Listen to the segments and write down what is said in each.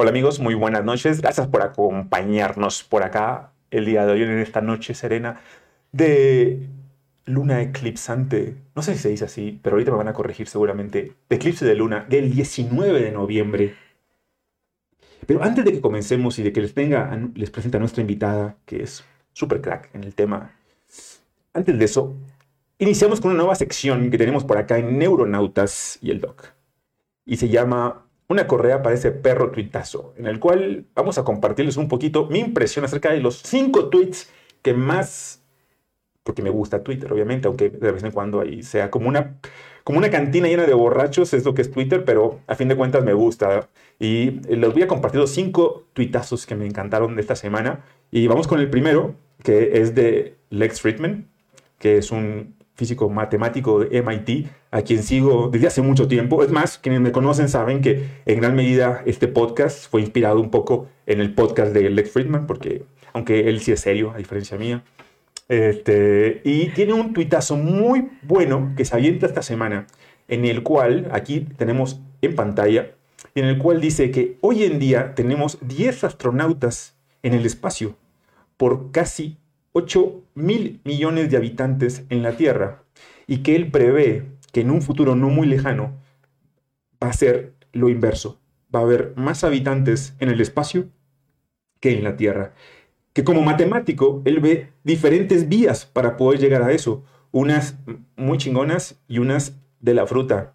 Hola amigos, muy buenas noches. Gracias por acompañarnos por acá el día de hoy en esta noche serena de luna eclipsante. No sé si se dice así, pero ahorita me van a corregir seguramente. De eclipse de luna del 19 de noviembre. Pero antes de que comencemos y de que les tenga, les presente a nuestra invitada, que es super crack en el tema. Antes de eso, iniciamos con una nueva sección que tenemos por acá en Neuronautas y el Doc. Y se llama una correa para ese perro tuitazo, en el cual vamos a compartirles un poquito mi impresión acerca de los cinco tweets que más, porque me gusta Twitter, obviamente, aunque de vez en cuando ahí sea como una, como una cantina llena de borrachos, es lo que es Twitter, pero a fin de cuentas me gusta. Y les voy a compartir los cinco tuitazos que me encantaron de esta semana. Y vamos con el primero, que es de Lex Friedman, que es un físico matemático de MIT, a quien sigo desde hace mucho tiempo. Es más, quienes me conocen saben que en gran medida este podcast fue inspirado un poco en el podcast de Lex Friedman, porque aunque él sí es serio, a diferencia mía. Este, y tiene un tuitazo muy bueno que se avienta esta semana, en el cual, aquí tenemos en pantalla, en el cual dice que hoy en día tenemos 10 astronautas en el espacio por casi 8 mil millones de habitantes en la Tierra y que él prevé que en un futuro no muy lejano va a ser lo inverso. Va a haber más habitantes en el espacio que en la Tierra. Que como matemático, él ve diferentes vías para poder llegar a eso. Unas muy chingonas y unas de la fruta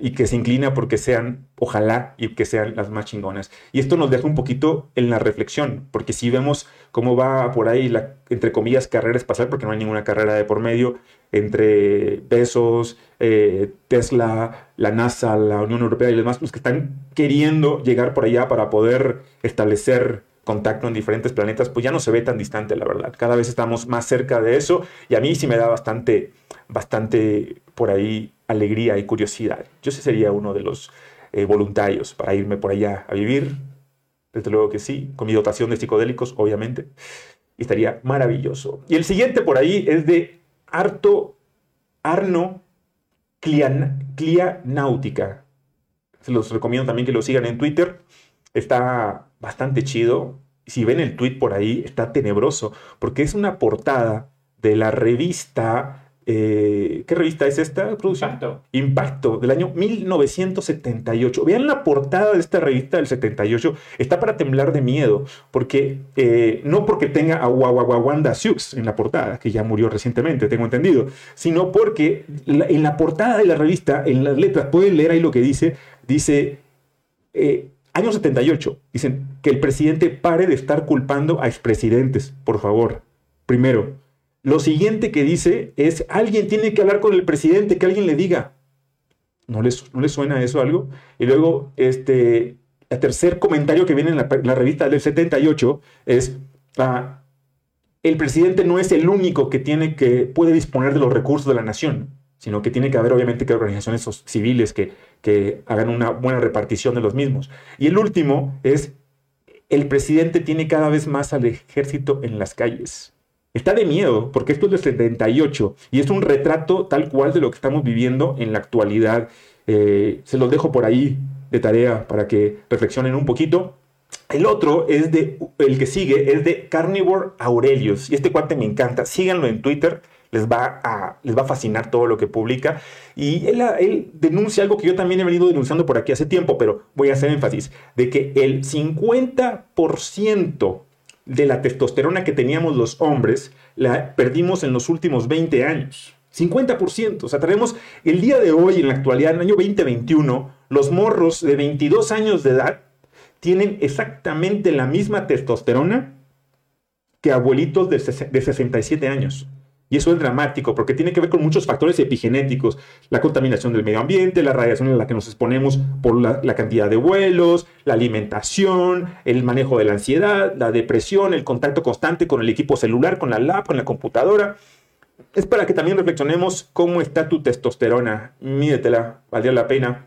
y que se inclina porque sean, ojalá, y que sean las más chingonas. Y esto nos deja un poquito en la reflexión, porque si vemos cómo va por ahí la, entre comillas, carrera espacial, porque no hay ninguna carrera de por medio, entre Besos, eh, Tesla, la NASA, la Unión Europea y demás, los que están queriendo llegar por allá para poder establecer contacto en diferentes planetas, pues ya no se ve tan distante, la verdad. Cada vez estamos más cerca de eso y a mí sí me da bastante, bastante por ahí alegría y curiosidad. Yo sí sería uno de los eh, voluntarios para irme por allá a vivir. Desde luego que sí, con mi dotación de psicodélicos, obviamente. Y estaría maravilloso. Y el siguiente por ahí es de Arto Arno Clianáutica. Se los recomiendo también que lo sigan en Twitter. Está bastante chido. Si ven el tweet por ahí, está tenebroso, porque es una portada de la revista eh, ¿Qué revista es esta? Impacto. Impacto, del año 1978. Vean la portada de esta revista del 78. Está para temblar de miedo, porque eh, no porque tenga a Wanda Sioux en la portada, que ya murió recientemente, tengo entendido, sino porque en la portada de la revista, en las letras, pueden leer ahí lo que dice, dice, eh, año 78, dicen que el presidente pare de estar culpando a expresidentes, por favor. Primero, lo siguiente que dice es, alguien tiene que hablar con el presidente, que alguien le diga. ¿No les, no suena eso algo? Y luego, este, el tercer comentario que viene en la, revista del 78 es, ah, el presidente no es el único que tiene que, puede disponer de los recursos de la nación, sino que tiene que haber obviamente que organizaciones civiles que, que hagan una buena repartición de los mismos. Y el último es, el presidente tiene cada vez más al ejército en las calles. Está de miedo, porque esto es del 78 y es un retrato tal cual de lo que estamos viviendo en la actualidad. Eh, se los dejo por ahí de tarea para que reflexionen un poquito. El otro es de, el que sigue es de Carnivore Aurelius y este cuate me encanta. Síganlo en Twitter, les va a, les va a fascinar todo lo que publica. Y él, él denuncia algo que yo también he venido denunciando por aquí hace tiempo, pero voy a hacer énfasis, de que el 50% de la testosterona que teníamos los hombres, la perdimos en los últimos 20 años. 50%. O sea, tenemos el día de hoy, en la actualidad, en el año 2021, los morros de 22 años de edad tienen exactamente la misma testosterona que abuelitos de, de 67 años. Y eso es dramático porque tiene que ver con muchos factores epigenéticos, la contaminación del medio ambiente, la radiación en la que nos exponemos por la, cantidad de vuelos, la alimentación, el manejo de la ansiedad, la depresión, el contacto constante con el equipo celular, con la lab, con la computadora. Es para que también reflexionemos cómo está tu testosterona. Mídetela, valdría la pena.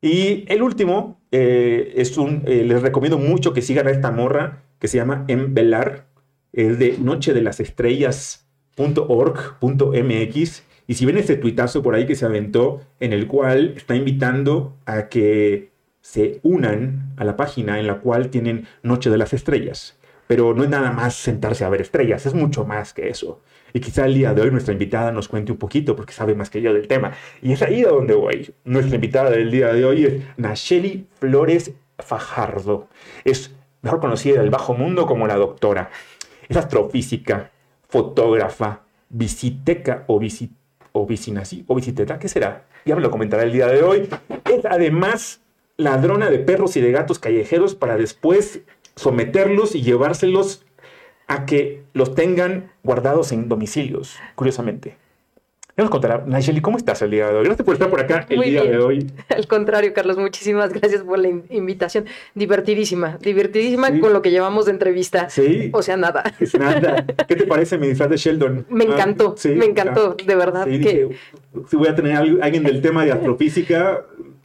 Y el último, eh, es un, eh, les recomiendo mucho que sigan a esta morra que se llama Embelar, es de Noche de las Estrellas .org.mx y si ven este tuitazo por ahí que se aventó en el cual está invitando a que se unan a la página en la cual tienen Noche de las Estrellas. Pero no es nada más sentarse a ver estrellas, es mucho más que eso. Y quizá el día de hoy nuestra invitada nos cuente un poquito porque sabe más que yo del tema. Y es ahí a donde voy. Nuestra invitada del día de hoy es Nacheli Flores Fajardo. Es mejor conocida del bajo mundo como la doctora. Es astrofísica, fotógrafa, visiteca o, visit o vicinasi o visiteta, ¿qué será? Ya me lo comentará el día de hoy. Es además ladrona de perros y de gatos callejeros para después someterlos y llevárselos a que los tengan guardados en domicilios, curiosamente. Ya nos contará, Nayeli, ¿cómo estás el día de hoy? Gracias por estar por acá el día de hoy. Al contrario, Carlos, muchísimas gracias por la invitación. Divertidísima, divertidísima con lo que llevamos de entrevista. Sí. O sea, nada. Es nada. ¿Qué te parece mi disfraz de Sheldon? Me encantó, ah, me encantó, de verdad. que... si voy a tener a alguien del tema de astrofísica,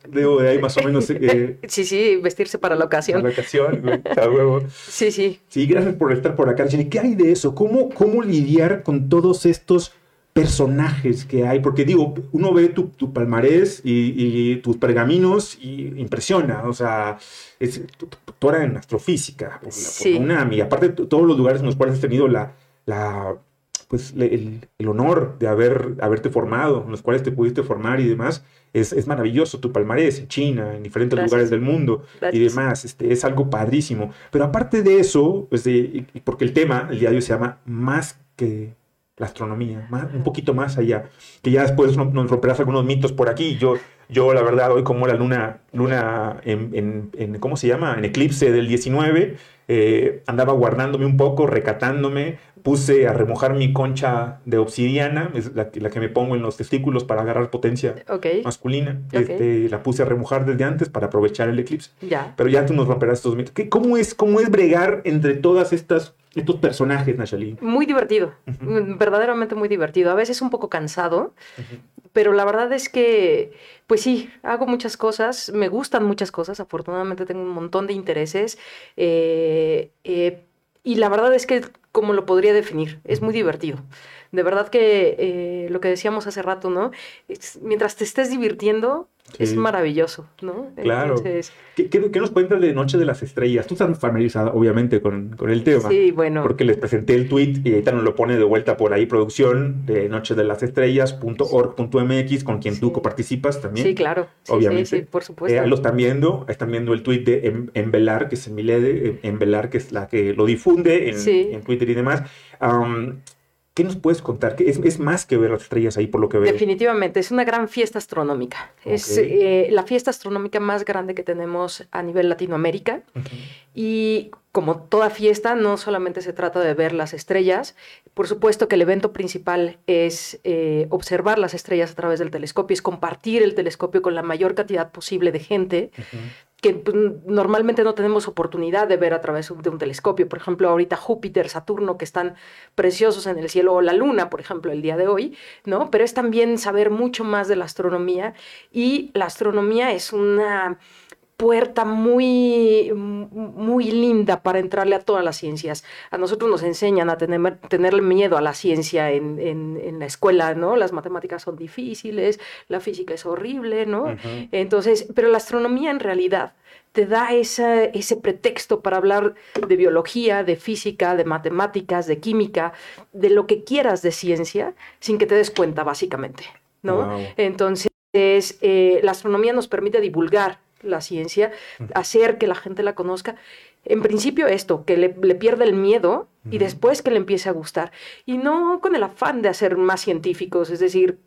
Debo de ahí más o menos. Eh, sí, sí, vestirse para la ocasión. Para la ocasión, a huevo. Sí, sí. Sí, gracias por estar por acá. ¿Qué hay de eso? ¿Cómo, ¿Cómo lidiar con todos estos personajes que hay? Porque digo, uno ve tu, tu palmarés y, tus pergaminos y impresiona. O sea, es, tú, eres en astrofísica, por, sí. por UNAM, y aparte todos los lugares en los cuales has tenido la, la pues el, el, honor de haber, haberte formado, en los cuales te pudiste formar y demás, es, es maravilloso. Tu palmarés en China, en diferentes lugares del mundo y demás, este, es algo padrísimo. Pero aparte de eso, pues porque el tema, el diario se llama Más que la astronomía, más, un poquito más allá, que ya después nos romperás algunos mitos por aquí. Yo, yo la verdad, hoy como la luna, luna en, en, ¿cómo se llama? En eclipse del 19, eh, andaba guardándome un poco, recatándome, puse a remojar mi concha de obsidiana, es la, la que me pongo en los testículos para agarrar potencia masculina. Este, la puse a remojar desde antes para aprovechar el eclipse. Ya. Pero ya tú nos romperás estos mitos. ¿Cómo es, ¿Cómo es bregar entre todas estas estos personajes, Nachali? Muy divertido, verdaderamente muy divertido. A veces un poco cansado, pero la verdad es que, pues sí, hago muchas cosas, me gustan muchas cosas, afortunadamente tengo un montón de intereses, eh, eh, y la verdad es que cómo lo podría definir. Es muy divertido. De verdad que eh, lo que decíamos hace rato, ¿no? mientras te estés divirtiendo, es maravilloso, ¿no? Claro. ¿Qué, nos cuentas de Noche de las Estrellas? Tú estás familiarizada, obviamente, con, con, el tema. Sí, bueno. Porque les presenté el tweet y ahorita nos lo pone de vuelta por ahí, producción de Noche de las Estrellas.org.mx, con quien tú coparticipas también. Sí, claro. obviamente. Sí, por supuesto. Eh, lo están viendo, están viendo el tweet de Envelar, que es Emilede, Envelar, que es la que lo difunde en, en Twitter y demás. ¿Qué nos puedes contar? Es, es, más que ver las estrellas ahí, por lo que veo. Definitivamente, es una gran fiesta astronómica. Es eh, la fiesta astronómica más grande que tenemos a nivel Latinoamérica. Y como toda fiesta, no solamente se trata de ver las estrellas, por supuesto que el evento principal es eh, observar las estrellas a través del telescopio, es compartir el telescopio con la mayor cantidad posible de gente que pues, normalmente no tenemos oportunidad de ver a través de un telescopio. Por ejemplo, ahorita Júpiter, Saturno, que están preciosos en el cielo, o la Luna, por ejemplo, el día de hoy, ¿no? Pero es también saber mucho más de la astronomía y la astronomía es una puerta muy, muy linda para entrarle a todas las ciencias. A nosotros nos enseñan a tener, tenerle miedo a la ciencia en, en, la escuela, ¿no? Las matemáticas son difíciles, la física es horrible, ¿no? Entonces, pero la astronomía en realidad te da esa, ese pretexto para hablar de biología, de física, de matemáticas, de química, de lo que quieras de ciencia, sin que te des cuenta, básicamente, ¿no? Entonces, eh, la astronomía nos permite divulgar la ciencia, hacer que la gente la conozca. En principio esto, que le, le pierda el miedo y después que le empiece a gustar. Y no con el afán de hacer más científicos, es decir,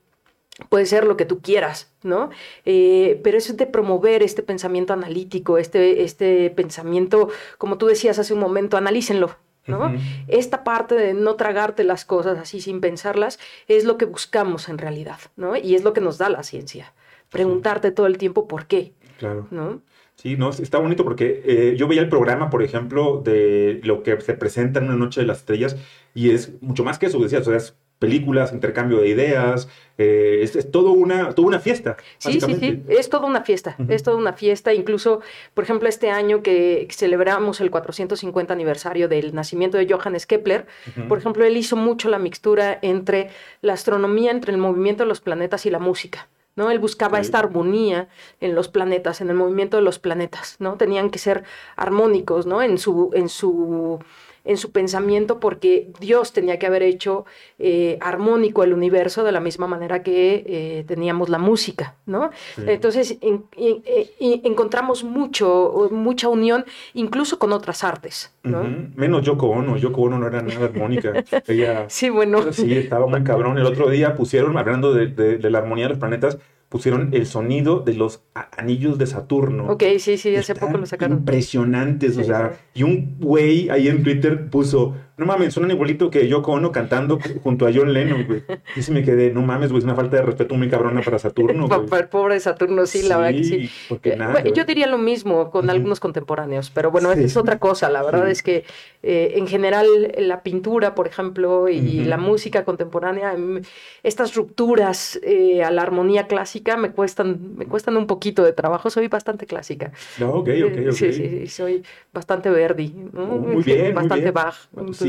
puede ser lo que tú quieras, ¿no? Eh, pero eso de promover este pensamiento analítico, este, este pensamiento, como tú decías hace un momento, analícenlo, ¿no? Esta parte de no tragarte las cosas así sin pensarlas es lo que buscamos en realidad, ¿no? Y es lo que nos da la ciencia. Preguntarte todo el tiempo por qué, Claro. ¿No? Sí, no, está bonito porque eh, yo veía el programa, por ejemplo, de lo que se presenta en una noche de las estrellas y es mucho más que eso, decías, o sea, es películas, intercambio de ideas, eh, es, todo una, toda una fiesta. Sí, sí, sí, es toda una fiesta, es toda una fiesta. Incluso, por ejemplo, este año que celebramos el 450 aniversario del nacimiento de Johannes Kepler, por ejemplo, él hizo mucho la mixtura entre la astronomía, entre el movimiento de los planetas y la música. ¿No? Él buscaba esta armonía en los planetas, en el movimiento de los planetas, ¿no? Tenían que ser armónicos, ¿no? En su, en su en su pensamiento porque Dios tenía que haber hecho eh, armónico el universo de la misma manera que eh, teníamos la música, ¿no? Entonces eh, encontramos mucho, mucha unión incluso con otras artes, ¿no? Menos Yoko Ono, Yoko Ono no era nada armónica. Ella, sí, bueno. Sí, estaba muy cabrón. El otro día pusieron, hablando de la armonía de los planetas, pusieron el sonido de los anillos de Saturno. Ok, sí, sí, hace poco lo sacaron. Impresionantes, o sea, y un güey ahí en Twitter puso, no mames, suena igualito que Yoko Ono cantando junto a John Lennon, güey. Y se me quedé, no mames, güey, es una falta de respeto muy cabrona para Saturno, güey. Pobre Saturno, sí, la verdad que sí. Porque eh, yo diría lo mismo con algunos contemporáneos, pero bueno, es otra cosa, la verdad es que eh, en general la pintura, por ejemplo, y la música contemporánea, em, estas rupturas eh, a la armonía clásica, me cuestan, me cuestan un poquito de trabajo. Soy bastante clásica. No, ok, ok, ok. Sí, sí, soy bastante Verdi. Muy bien, Bastante Bach.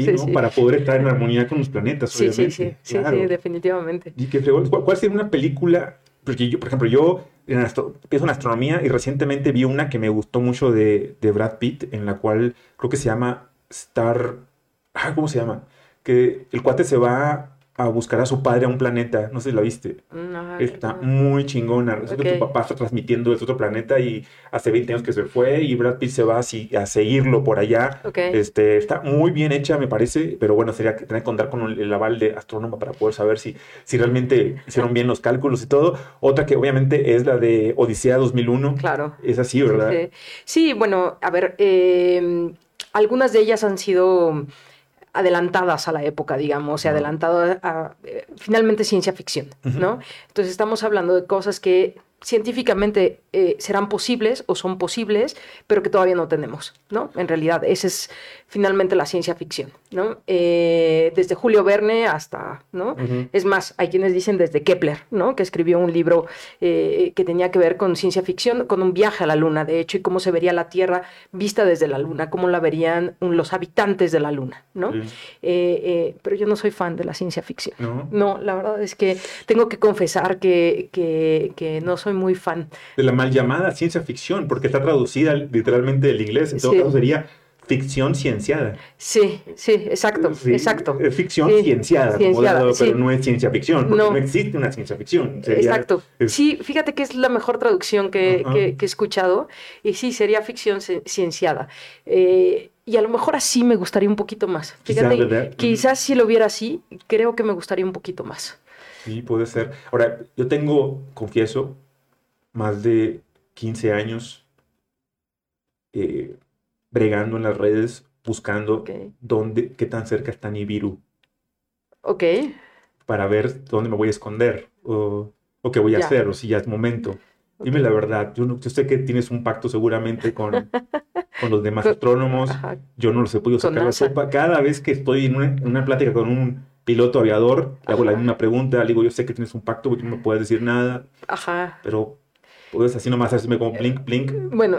Sí, Para poder estar en armonía con los planetas, sí, Sí, sí, sí, definitivamente. ¿Y qué, cuál, cuál sería una película? Porque yo, por ejemplo, yo empiezo en astronomía y recientemente vi una que me gustó mucho de, de Brad Pitt, en la cual creo que se llama Star... Ah, ¿Cómo se llama? Que el cuate se va a buscar a su padre a un planeta. No sé si la viste. está muy chingona. Resulta que su papá está transmitiendo desde otro planeta y hace 20 años que se fue y Brad Pitt se va así, a seguirlo por allá. Este, está muy bien hecha, me parece, pero bueno, sería que tener que contar con el, aval de astrónomo para poder saber si, si realmente hicieron bien los cálculos y todo. Otra que obviamente es la de Odisea 2001. Claro. Es así, ¿verdad? Sí, bueno, a ver, eh, algunas de ellas han sido adelantadas a la época, digamos, y adelantado a, eh, finalmente ciencia ficción, ¿no? Entonces estamos hablando de cosas que científicamente eh, serán posibles o son posibles, pero que todavía no tenemos, ¿no? En realidad, esa es finalmente la ciencia ficción, ¿no? Eh, desde Julio Verne hasta, ¿no? Es más, hay quienes dicen desde Kepler, ¿no? Que escribió un libro eh, que tenía que ver con ciencia ficción, con un viaje a la Luna, de hecho, y cómo se vería la Tierra vista desde la Luna, cómo la verían los habitantes de la Luna, ¿no? pero yo no soy fan de la ciencia ficción. No, la verdad es que tengo que confesar que, que, que no soy muy fan. De la mal llamada ciencia ficción, porque está traducida literalmente del inglés, en todo caso sería ficción cienciada. Sí, sí, exacto, exacto. Ficción cienciada, pero no es ciencia ficción, porque no, existe una ciencia ficción. exacto. Sí, fíjate que es la mejor traducción que, he escuchado, y sí, sería ficción cienciada. Eh, y a lo mejor así me gustaría un poquito más. Fíjate, quizás si lo viera así, creo que me gustaría un poquito más. Sí, puede ser. Ahora, yo tengo, confieso, más de 15 años eh, bregando en las redes, buscando dónde, qué tan cerca está Nibiru. Ok. Para ver dónde me voy a esconder o, qué voy a hacer o si ya es momento. Dime la verdad, yo, yo, sé que tienes un pacto seguramente con, con los demás astrónomos, yo no los he podido sacar la sopa. Cada vez que estoy en una, en una plática con un piloto aviador, le hago la misma pregunta, le digo, yo sé que tienes un pacto, tú no puedes decir nada, Ajá. pero puedes así nomás hacerme como blink, blink. Bueno,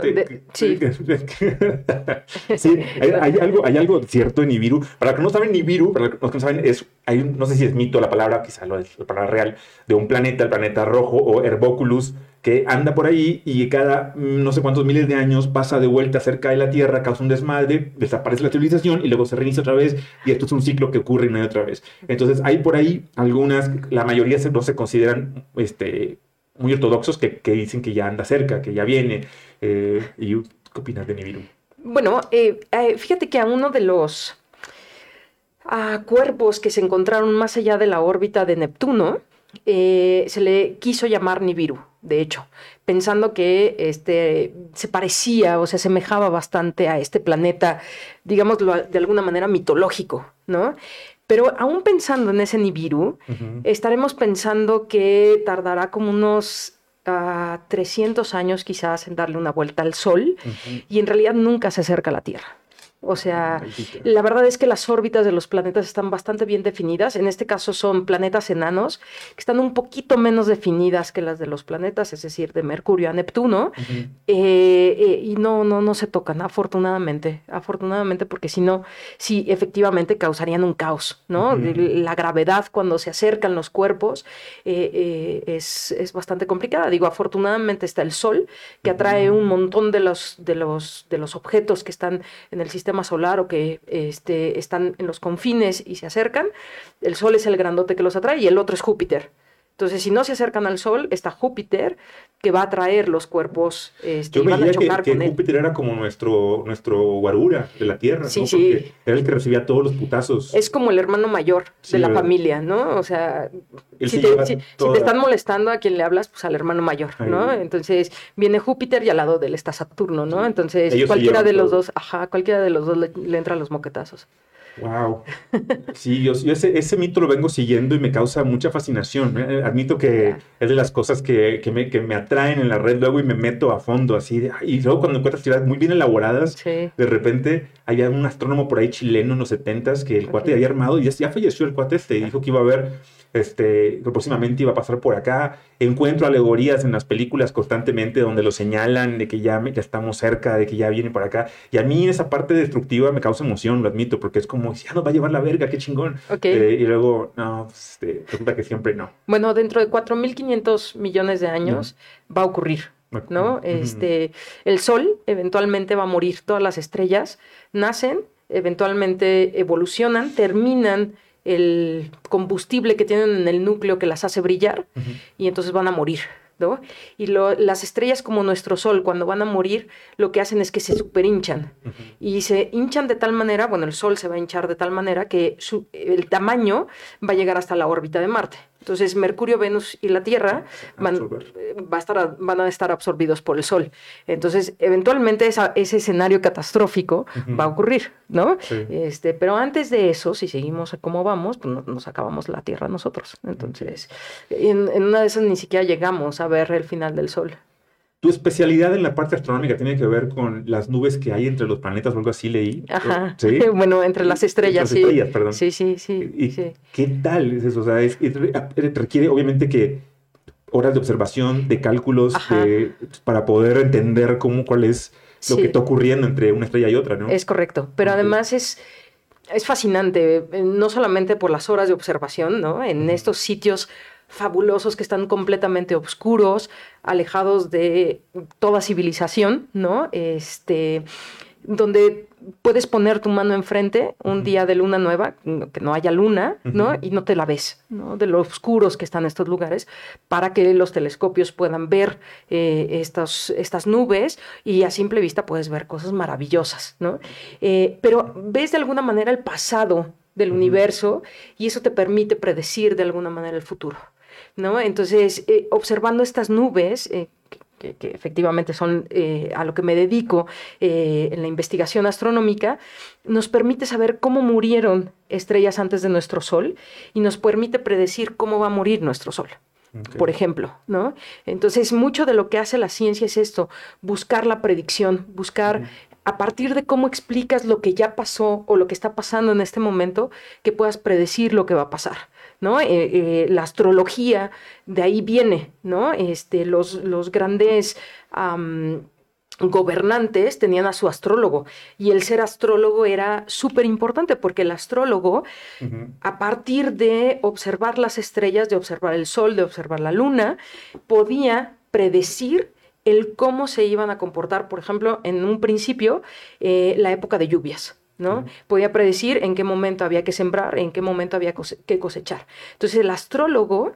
sí. sí, hay, algo, hay algo cierto en Nibiru. Para los que no saben, Nibiru, para los que no saben, es, hay no sé si es mito la palabra, quizá lo es la palabra real, de un planeta, el planeta rojo o Herboculus, que anda por ahí y cada mm, no sé cuántos miles de años pasa de vuelta cerca de la Tierra, causa un desmadre, desaparece la civilización y luego se reinicia otra vez y esto es un ciclo que ocurre una y otra vez. Entonces hay por ahí algunas, la mayoría no se consideran este, muy ortodoxos que, dicen que ya anda cerca, que ya viene. Eh, ¿Y qué opinas de Nibiru? Bueno, eh, eh, fíjate que a uno de los cuerpos que se encontraron más allá de la órbita de Neptuno, se le quiso llamar Nibiru, de hecho, pensando que este, se parecía o se asemejaba bastante a este planeta, digámoslo de alguna manera mitológico, ¿no? Pero aún pensando en ese Nibiru, estaremos pensando que tardará como unos 300 ah, años quizás en darle una vuelta al Sol y en realidad nunca se acerca a la Tierra. O sea, la verdad es que las órbitas de los planetas están bastante bien definidas. En este caso son planetas enanos, que están un poquito menos definidas que las de los planetas, es decir, de Mercurio a Neptuno. Eh, eh, y no, no, no se tocan, afortunadamente. Afortunadamente, porque si no, sí, efectivamente causarían un caos, ¿no? La gravedad cuando se acercan los cuerpos eh, es, es, bastante complicada. Digo, afortunadamente está el Sol, que atrae un montón de los, de los, de los objetos que están en el sistema solar o que este, están en los confines y se acercan, el Sol es el grandote que los atrae y el otro es Júpiter. Entonces, si no se acercan al Sol, está Júpiter, que va a traer los cuerpos este, Yo van a chocar que, que Júpiter era como nuestro, nuestro guarura de la Tierra, sí, sí. era el que recibía todos los putazos. Es como el hermano mayor de la familia, ¿no? O sea, si te, si, te, están molestando a quien le hablas, pues al hermano mayor, ¿no? Entonces, viene Júpiter y al lado de él está Saturno, ¿no? Entonces, cualquiera de los dos, ajá, cualquiera de los dos le, le entra los moquetazos. Wow. Sí, yo, ese, mito lo vengo siguiendo y me causa mucha fascinación. ¿eh? Admito que es de las cosas que, me, que, me, atraen en la red luego y me meto a fondo así. y luego cuando encuentras ciudades muy bien elaboradas, de repente había un astrónomo por ahí chileno en los 70 que el cuate había armado y ya, ya falleció el cuate este y dijo que iba a haber este, próximamente iba a pasar por acá. Encuentro alegorías en las películas constantemente donde lo señalan de que ya, ya estamos cerca, de que ya viene por acá. Y a mí esa parte destructiva me causa emoción, lo admito, porque es como, ya nos va a llevar la verga, qué chingón. Eh, y luego, no, pues, este, resulta que siempre no. Bueno, dentro de 4.500 millones de años va a ocurrir. ¿no? Este, el Sol eventualmente va a morir, todas las estrellas nacen, eventualmente evolucionan, terminan el combustible que tienen en el núcleo que las hace brillar y entonces van a morir. ¿no? Y las estrellas como nuestro Sol, cuando van a morir, lo que hacen es que se superhinchan. Y se hinchan de tal manera, bueno, el Sol se va a hinchar de tal manera que el tamaño va a llegar hasta la órbita de Marte. Entonces, Mercurio, Venus y la Tierra van, eh, va a, estar, van a estar absorbidos por el Sol. Entonces, eventualmente ese escenario catastrófico va a ocurrir, ¿no? Este, pero antes de eso, si seguimos como vamos, pues nos acabamos la Tierra nosotros. Entonces, en, en una de esas ni siquiera llegamos a ver el final del Sol. Tu especialidad en la parte astronómica tiene que ver con las nubes que hay entre los planetas o algo así leí. Ajá. ¿Sí? Bueno, entre las estrellas, las estrellas, perdón. Sí, sí, sí. ¿Y qué tal es eso? O sea, requiere obviamente que horas de observación, de cálculos, para poder entender cómo, cuál es lo que está ocurriendo entre una estrella y otra, ¿no? Es correcto. Pero además es es fascinante, eh, no solamente por las horas de observación, ¿no? En estos sitios fabulosos que están completamente oscuros, alejados de toda civilización, ¿no? Este, donde puedes poner tu mano enfrente un día de luna nueva, que no haya luna, ¿no? Y no te la ves, ¿no? De lo oscuros que están estos lugares, para que los telescopios puedan ver eh, estas, estas nubes y a simple vista puedes ver cosas maravillosas, ¿no? Eh, pero ves de alguna manera el pasado del universo y eso te permite predecir de alguna manera el futuro. ¿No? Entonces, eh, observando estas nubes, eh, que, efectivamente son eh, a lo que me dedico en la investigación astronómica, nos permite saber cómo murieron estrellas antes de nuestro Sol y nos permite predecir cómo va a morir nuestro Sol. Por ejemplo, ¿no? Entonces, mucho de lo que hace la ciencia es esto, buscar la predicción, buscar a partir de cómo explicas lo que ya pasó o lo que está pasando en este momento, que puedas predecir lo que va a pasar. ¿No? Eh, eh, la astrología de ahí viene, ¿no? Este, los, los grandes gobernantes tenían a su astrólogo y el ser astrólogo era súper importante porque el astrólogo, a partir de observar las estrellas, de observar el sol, de observar la luna, podía predecir el cómo se iban a comportar, por ejemplo, en un principio, eh, la época de lluvias. ¿No? Podía predecir en qué momento había que sembrar, en qué momento había que cosechar. Entonces el astrólogo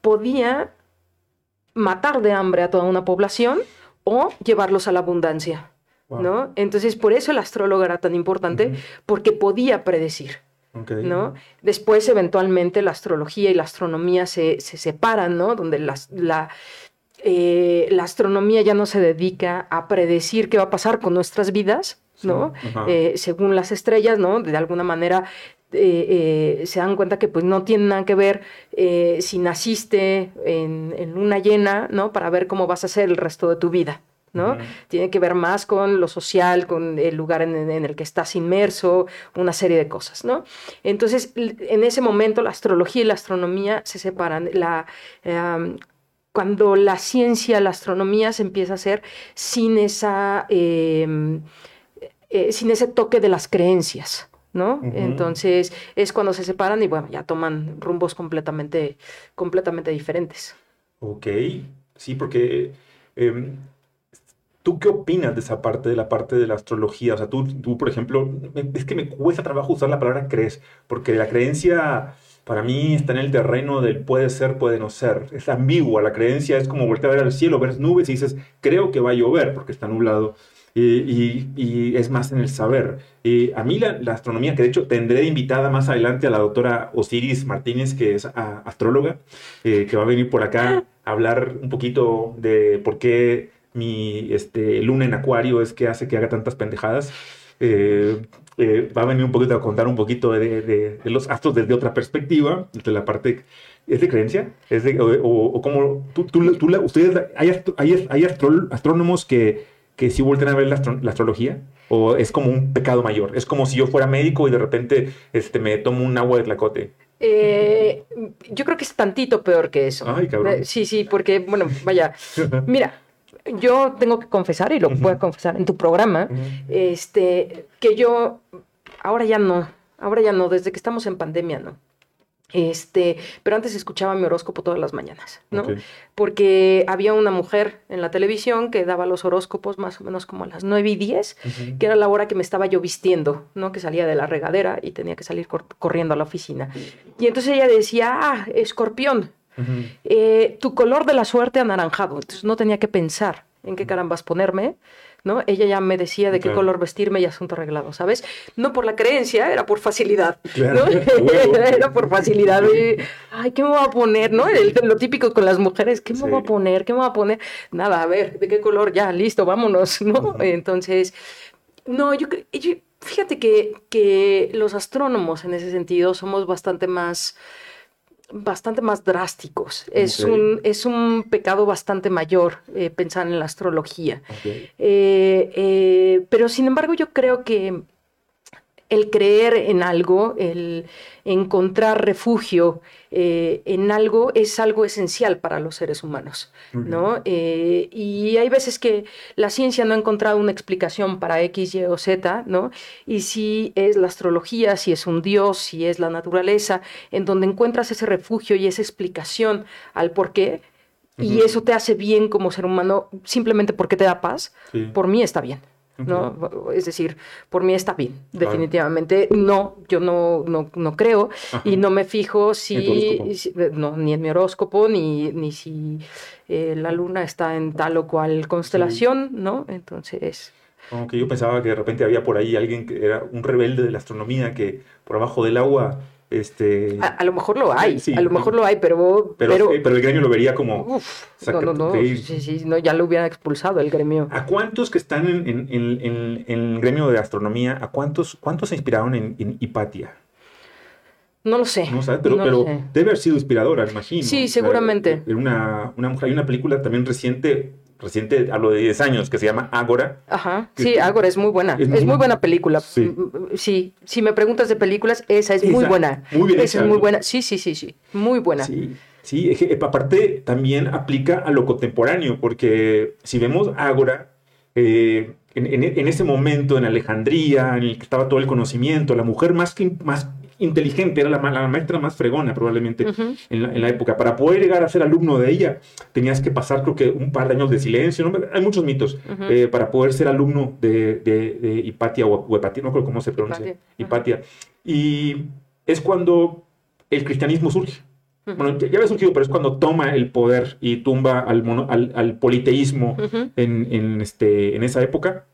podía matar de hambre a toda una población o llevarlos a la abundancia, ¿no? Entonces por eso el astrólogo era tan importante, porque podía predecir. ¿no? Después, eventualmente, la astrología y la astronomía se, separan, ¿no? Donde la, eh, la astronomía ya no se dedica a predecir qué va a pasar con nuestras vidas, ¿no? Eh, según las estrellas, ¿no? De alguna manera eh, eh, se dan cuenta que pues no tiene nada que ver si naciste en, en, luna llena, ¿no? Para ver cómo vas a ser el resto de tu vida. ¿no? Tiene que ver más con lo social, con el lugar en, el que estás inmerso, una serie de cosas, ¿no? Entonces, en ese momento la astrología y la astronomía se separan. La, em, cuando la ciencia, la astronomía se empieza a hacer sin esa... Em, eh, sin ese toque de las creencias, ¿no? Entonces es cuando se separan y bueno, ya toman rumbos completamente, completamente diferentes. Ok, sí, porque em, ¿tú qué opinas de esa parte, de la parte de la astrología? O sea, tú, tú, por ejemplo, es que me cuesta trabajo usar la palabra crees, porque la creencia para mí está en el terreno del puede ser, puede no ser. Es ambigua, la creencia es como voltear a ver al cielo, ver nubes y dices, creo que va a llover porque está nublado y, es más en el saber. a mí la, astronomía, que de hecho tendré invitada más adelante a la doctora Osiris Martínez, que es astróloga, eh, que va a venir por acá a hablar un poquito de por qué mi este, luna en acuario es que hace que haga tantas pendejadas. Eh, eh, va a venir un poquito a contar un poquito de, los astros desde otra perspectiva, desde la parte... ¿Es de creencia? ¿Es de, o, como tú, tú, tú ustedes, hay, hay, hay astrónomos que que si vuelven a ver la, astrología? ¿O es como un pecado mayor? Es como si yo fuera médico y de repente este, me tomo un agua de tlacote. Eh, yo creo que es tantito peor que eso. Ay, cabrón. Eh, sí, sí, porque, bueno, vaya, mira, yo tengo que confesar, y lo voy a confesar en tu programa, este, que yo, ahora ya no, ahora ya no, desde que estamos en pandemia, no. Este, pero antes escuchaba mi horóscopo todas las mañanas, ¿no? Porque había una mujer en la televisión que daba los horóscopos más o menos como a las 9 y 10, que era la hora que me estaba yo vistiendo, ¿no? Que salía de la regadera y tenía que salir corriendo a la oficina. Y entonces ella decía, ah, escorpión, eh, tu color de la suerte anaranjado. Entonces no tenía que pensar en qué carambas ponerme ¿no? Ella ya me decía de qué color vestirme y asunto arreglado, ¿sabes? No por la creencia, era por facilidad, ¿no? era por facilidad. Ay, ¿qué me voy a poner, no? lo típico con las mujeres, ¿qué me voy a poner? ¿Qué me voy a poner? Nada, a ver, ¿de qué color? Ya, listo, vámonos, ¿no? Entonces, no, yo, yo fíjate que, que los astrónomos en ese sentido somos bastante más bastante más drásticos. Es, un, es un pecado bastante mayor eh, pensar en la astrología. Eh, eh, pero sin embargo yo creo que el creer en algo, el encontrar refugio eh, en algo es algo esencial para los seres humanos, ¿no? Eh, y hay veces que la ciencia no ha encontrado una explicación para X, Y o Z, ¿no? Y si es la astrología, si es un dios, si es la naturaleza, en donde encuentras ese refugio y esa explicación al por qué, y eso te hace bien como ser humano simplemente porque te da paz, por mí está bien. ¿No? Es decir, por mí está bien, definitivamente. No, yo no, no, creo y no me fijo si, no, ni en mi horóscopo, ni, ni si eh, la luna está en tal o cual constelación, ¿no? Entonces... Aunque yo pensaba que de repente había por ahí alguien que era un rebelde de la astronomía que por abajo del agua este... A, lo mejor lo hay, a lo mejor lo hay, pero... Pero, pero, el gremio lo vería como... Uf, no, no, no, sí, sí, no, ya lo hubiera expulsado el gremio. ¿A cuántos que están en, el gremio de astronomía, a cuántos, cuántos se inspiraron en, Hipatia? No lo sé. No sabes, pero, pero debe haber sido inspiradora, imagino. Sí, seguramente. una, una mujer, hay una película también reciente, reciente, hablo de 10 años, que se llama Ágora. Ajá, sí, Ágora es muy buena. Es, muy, buena película. Sí. Mm, mm, sí. si me preguntas de películas, esa es muy buena. Muy bien Esa es muy buena. Sí, sí, sí, sí. Muy buena. Sí. Sí, aparte también aplica a lo contemporáneo, porque si vemos Ágora, eh, en, en, ese momento en Alejandría, en el que estaba todo el conocimiento, la mujer más, que, más inteligente, era la, maestra más fregona probablemente en, la, época. Para poder llegar a ser alumno de ella, tenías que pasar creo que un par de años de silencio, hay muchos mitos, eh, para poder ser alumno de, de, Hipatia o, Hipatia, no creo cómo se pronuncia, Hipatia. Y es cuando el cristianismo surge. Bueno, ya, había surgido, pero es cuando toma el poder y tumba al, al, politeísmo en, en, este, en esa época.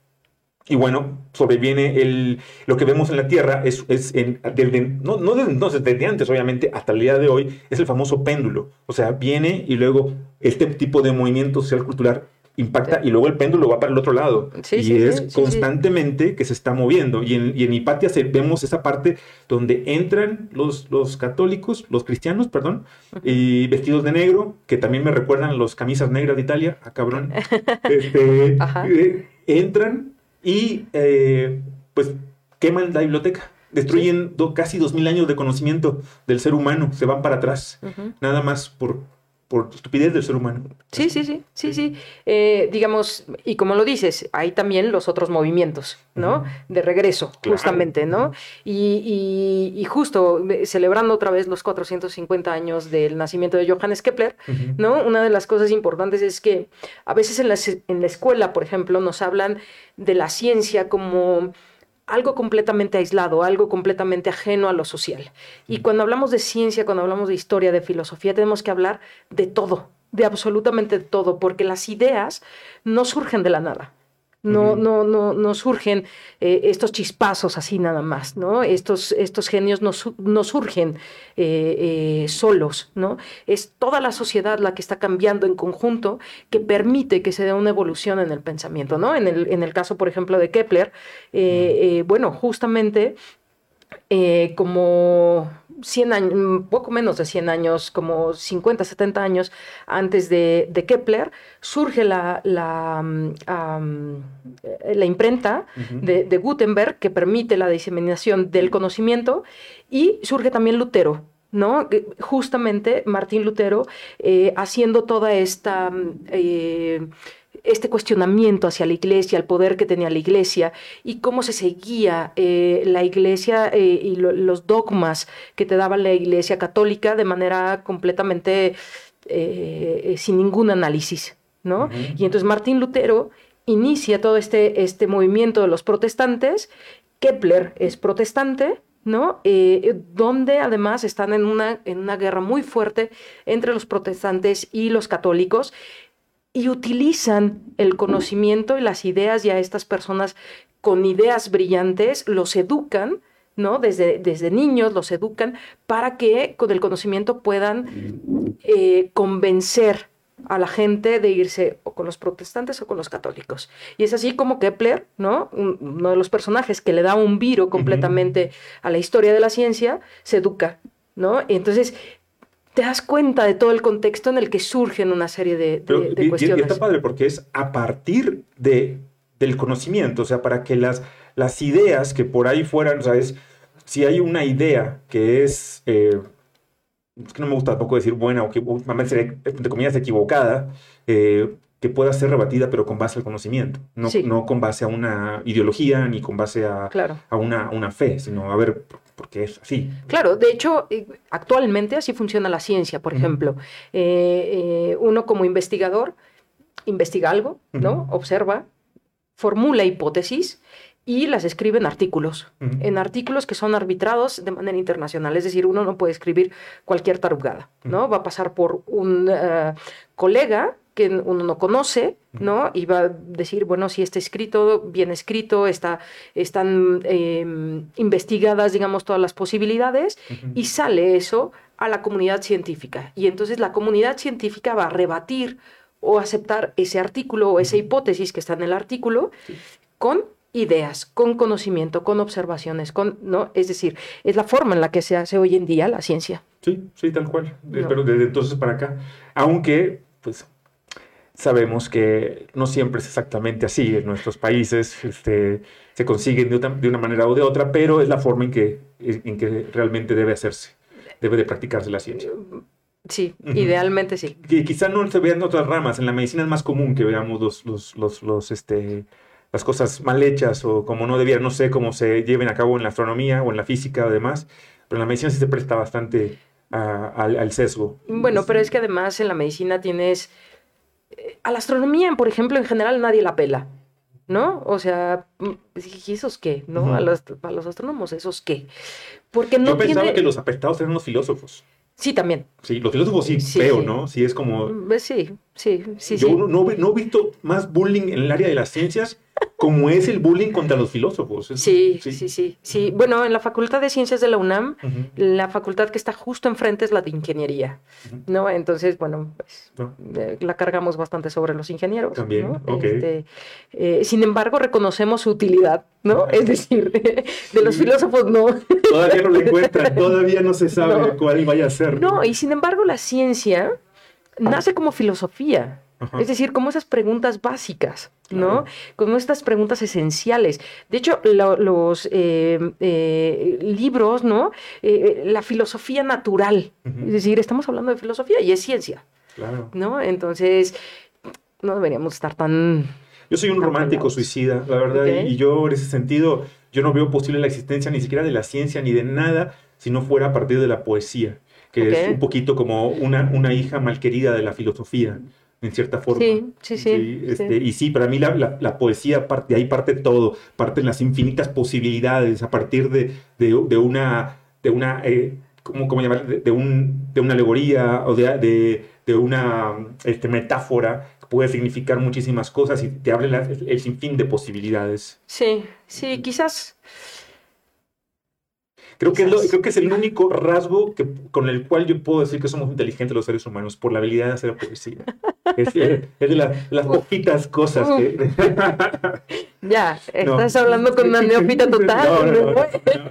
Y bueno, sobreviene el, lo que vemos en la Tierra, es, es desde, no, no desde entonces, desde antes obviamente, hasta el día de hoy, es el famoso péndulo. O sea, viene y luego este tipo de movimiento social cultural impacta y luego el péndulo va para el otro lado. y es constantemente que se está moviendo. Y en, y en Hipatia vemos esa parte donde entran los, los católicos, los cristianos, perdón, y vestidos de negro, que también me recuerdan los camisas negras de Italia, a ah, cabrón. Este, eh, entran y eh, pues queman la biblioteca. Destruyen casi dos mil años de conocimiento del ser humano, se van para atrás, nada más por por estupidez del ser humano. Sí, sí, sí, sí, sí. Eh, digamos, y como lo dices, hay también los otros movimientos, ¿no? De regreso, justamente, ¿no? Y, justo eh, celebrando otra vez los 450 años del nacimiento de Johannes Kepler, ¿no? Una de las cosas importantes es que a veces en la, en la escuela, por ejemplo, nos hablan de la ciencia como algo completamente aislado, algo completamente ajeno a lo social. Y cuando hablamos de ciencia, cuando hablamos de historia, de filosofía, tenemos que hablar de todo, de absolutamente todo, porque las ideas no surgen de la nada. No, no, no, no surgen eh, estos chispazos así nada más, ¿no? Estos, estos genios no, no surgen eh, eh, solos, ¿no? Es toda la sociedad la que está cambiando en conjunto que permite que se dé una evolución en el pensamiento, ¿no? En el, en el caso, por ejemplo, de Kepler, bueno, justamente como 100 años, mm, poco menos de 100 años, como 50, 70 años antes de, Kepler, surge la, la, mm, la imprenta de, Gutenberg que permite la diseminación del conocimiento y surge también Lutero. ¿no? Justamente Martín Lutero eh, haciendo toda esta mm, eh, este cuestionamiento hacia la iglesia, el poder que tenía la iglesia y cómo se seguía eh, la iglesia eh, y los dogmas que te daba la iglesia católica de manera completamente eh, sin ningún análisis. ¿no? Y entonces Martín Lutero inicia todo este, este movimiento de los protestantes. Kepler es protestante, ¿no? donde además están en una, en una guerra muy fuerte entre los protestantes y los católicos y utilizan el conocimiento y las ideas y a estas personas con ideas brillantes, los educan, ¿no? Desde, desde niños los educan para que con el conocimiento puedan eh, convencer a la gente de irse o con los protestantes o con los católicos. Y es así como Kepler, ¿no? uno de los personajes que le da un viro completamente a la historia de la ciencia, se educa, ¿no? Entonces, te das cuenta de todo el contexto en el que surgen una serie de, cuestiones. Y, está padre porque es a partir de, del conocimiento, o sea, para que las, las ideas que por ahí fueran, ¿sabes? Si hay una idea que es, eh, es que no me gusta tampoco decir buena o que entre comillas, equivocada, eh, que pueda ser rebatida, pero con base al conocimiento, no, no con base a una ideología ni con base a, a una, una fe, sino a ver porque es así. Claro, de hecho, eh, actualmente así funciona la ciencia, por ejemplo. Eh, eh, uno como investigador investiga algo, ¿no? Observa, formula hipótesis y las escribe en artículos, en artículos que son arbitrados de manera internacional. Es decir, uno no puede escribir cualquier tarugada, ¿no? Va a pasar por un colega que uno no conoce, ¿no? Y va a decir, bueno, si está escrito, bien escrito, está, están em, investigadas, digamos, todas las posibilidades, y sale eso a la comunidad científica. Y entonces la comunidad científica va a rebatir o aceptar ese artículo o esa hipótesis que está en el artículo con ideas, con conocimiento, con observaciones, con, ¿no? Es decir, es la forma en la que se hace hoy en día la ciencia. Sí, sí, tal cual. Pero desde entonces para acá. Aunque, pues, sabemos que no siempre es exactamente así en nuestros países, este, se consiguen de, una manera o de otra, pero es la forma en que, en que realmente debe hacerse, debe de practicarse la ciencia. Sí, idealmente sí. Y quizá no se vean otras ramas, en la medicina es más común que veamos los, los, los, los este, las cosas mal hechas o como no debieran, no sé cómo se lleven a cabo en la astronomía o en la física o demás, pero en la medicina sí se presta bastante al, al sesgo. Bueno, pero es que además en la medicina tienes a la astronomía, por ejemplo, en general nadie la pela. ¿no? O sea, ¿y esos qué? ¿No? a, los, astrónomos, ¿esos qué? Porque no Yo pensaba que los apestados eran los filósofos. Sí, también. Sí, los filósofos sí, feo, ¿no? Sí, es como... Mm, pues sí, sí, sí. Yo No, no, he visto más bullying en el área de las ciencias como es el bullying contra los filósofos. Sí, sí, sí, sí, Bueno, en la Facultad de Ciencias de la UNAM, la facultad que está justo enfrente es la de Ingeniería, ¿no? Entonces, bueno, pues eh, la cargamos bastante sobre los ingenieros. También, ¿no? Este, eh, sin embargo, reconocemos su utilidad, ¿no? Es decir, de los filósofos no. Todavía no lo encuentran, todavía no se sabe cuál vaya a ser. No, y sin embargo la ciencia nace como filosofía. Es decir, como esas preguntas básicas, ¿no? Como estas preguntas esenciales. De hecho, los eh, eh, libros, ¿no? Eh, la filosofía natural. Es decir, estamos hablando de filosofía y es ciencia. Claro. ¿No? Entonces, no deberíamos estar tan... Yo soy un romántico suicida, la verdad, y yo en ese sentido, yo no veo posible la existencia ni siquiera de la ciencia ni de nada si no fuera a partir de la poesía, que es un poquito como una, una hija malquerida de la filosofía en cierta forma. Sí, sí, sí. Este, y sí, para mí la, la, poesía, parte, de ahí parte todo, parten las infinitas posibilidades a partir de, de, una, de una eh, ¿cómo, cómo llamar? De, un, de una alegoría o de, de, una este, metáfora que puede significar muchísimas cosas y te abre el sinfín de posibilidades. Sí, sí, quizás Creo que, es creo que es el único rasgo que, con el cual yo puedo decir que somos inteligentes los seres humanos, por la habilidad de hacer poesía. Es, de las poquitas cosas que... Ya, estás hablando con una neófita total.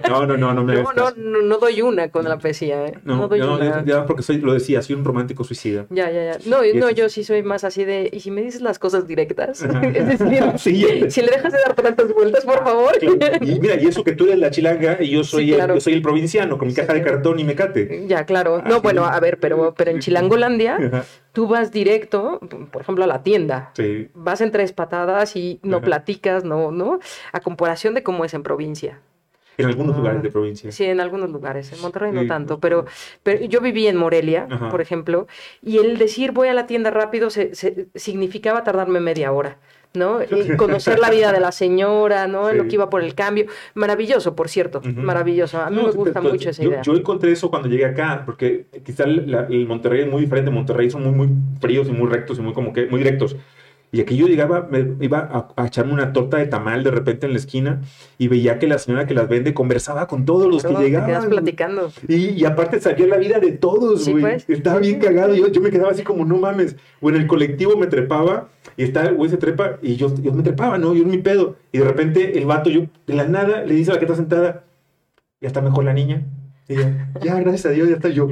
No, no, no, no, me no, no, no, doy una con la poesía. ¿eh? No, doy una. Ya, porque soy, lo decía, soy un romántico suicida. Ya, ya, ya. No, no yo sí soy más así de, y si me dices las cosas directas, es decir, si le dejas de dar tantas vueltas, por favor. Y mira, y eso que tú eres la chilanga y yo soy, el, yo soy el provinciano con mi caja de cartón y mecate. Ya, claro. No, bueno, a ver, pero, pero en Chilangolandia tú vas directo, por ejemplo, a la tienda. Sí. Vas en tres patadas y no platicas, no, ¿no? A comparación de cómo es en provincia. En algunos ah, lugares de provincia. Sí, en algunos lugares. En Monterrey no tanto, pero, pero yo viví en Morelia, por ejemplo, y el decir voy a la tienda rápido se, significaba tardarme media hora. ¿No? Y conocer la vida de la señora, ¿no? Lo que iba por el cambio. Maravilloso, por cierto, maravilloso. A mí me gusta mucho esa idea. Yo encontré eso cuando llegué acá, porque quizá el, Monterrey es muy diferente. Monterrey son muy, muy fríos y muy rectos y muy como que muy directos. Y aquí yo llegaba, me iba a, echarme una torta de tamal de repente en la esquina y veía que la señora que las vende conversaba con todos los que llegaban. Te quedas platicando. Y, y, aparte sabía la vida de todos, güey. Pues. Estaba bien cagado. Yo, yo me quedaba así como, no mames. O en el colectivo me trepaba y está el güey se trepa y yo, yo me trepaba, ¿no? Yo en mi pedo. Y de repente el vato, yo de la nada, le dice a la que está sentada, ya está mejor la niña. Y ya, gracias a Dios, ya está yo.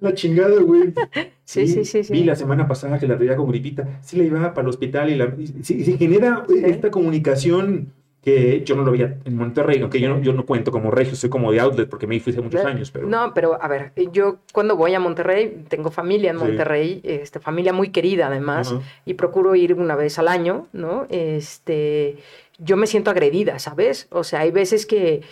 La chingada, güey. Sí, sí, sí, sí, Vi la semana pasada que la veía con gripita. Sí la iba para el hospital y, la, se genera esta comunicación que yo no lo veía en Monterrey, aunque yo no, yo no cuento como regio, soy como de outlet porque me fui hace muchos años. Pero... No, pero a ver, yo cuando voy a Monterrey, tengo familia en Monterrey, este, familia muy querida además, y procuro ir una vez al año, ¿no? Este, yo me siento agredida, ¿sabes? O sea, hay veces que,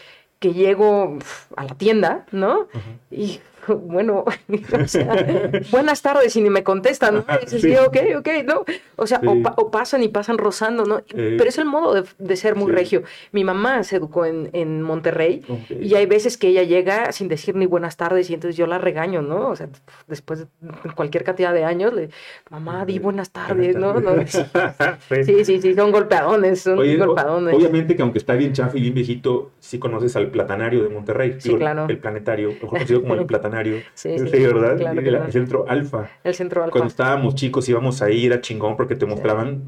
que llego a la tienda, ¿no? Y bueno, o sea, buenas tardes y ni me contestan, ¿no? Y dices, sí. ok, ok, ¿no? O sea, o, pasan y pasan rozando, ¿no? Pero es el modo de, ser muy regio. Mi mamá se educó en, en Monterrey y hay veces que ella llega sin decir ni buenas tardes y entonces yo la regaño, ¿no? O sea, después de cualquier cantidad de años, le, mamá, di buenas tardes, ¿no? sí, sí, sí, son golpeadones, son golpeadones. Obviamente que aunque está bien chafa y bien viejito, sí conoces al platanario de Monterrey. Sí, claro. El, planetario, conocido como el platanario Sí, ¿verdad? el, centro alfa. El centro alfa. Cuando estábamos chicos íbamos ahí, era chingón porque te mostraban,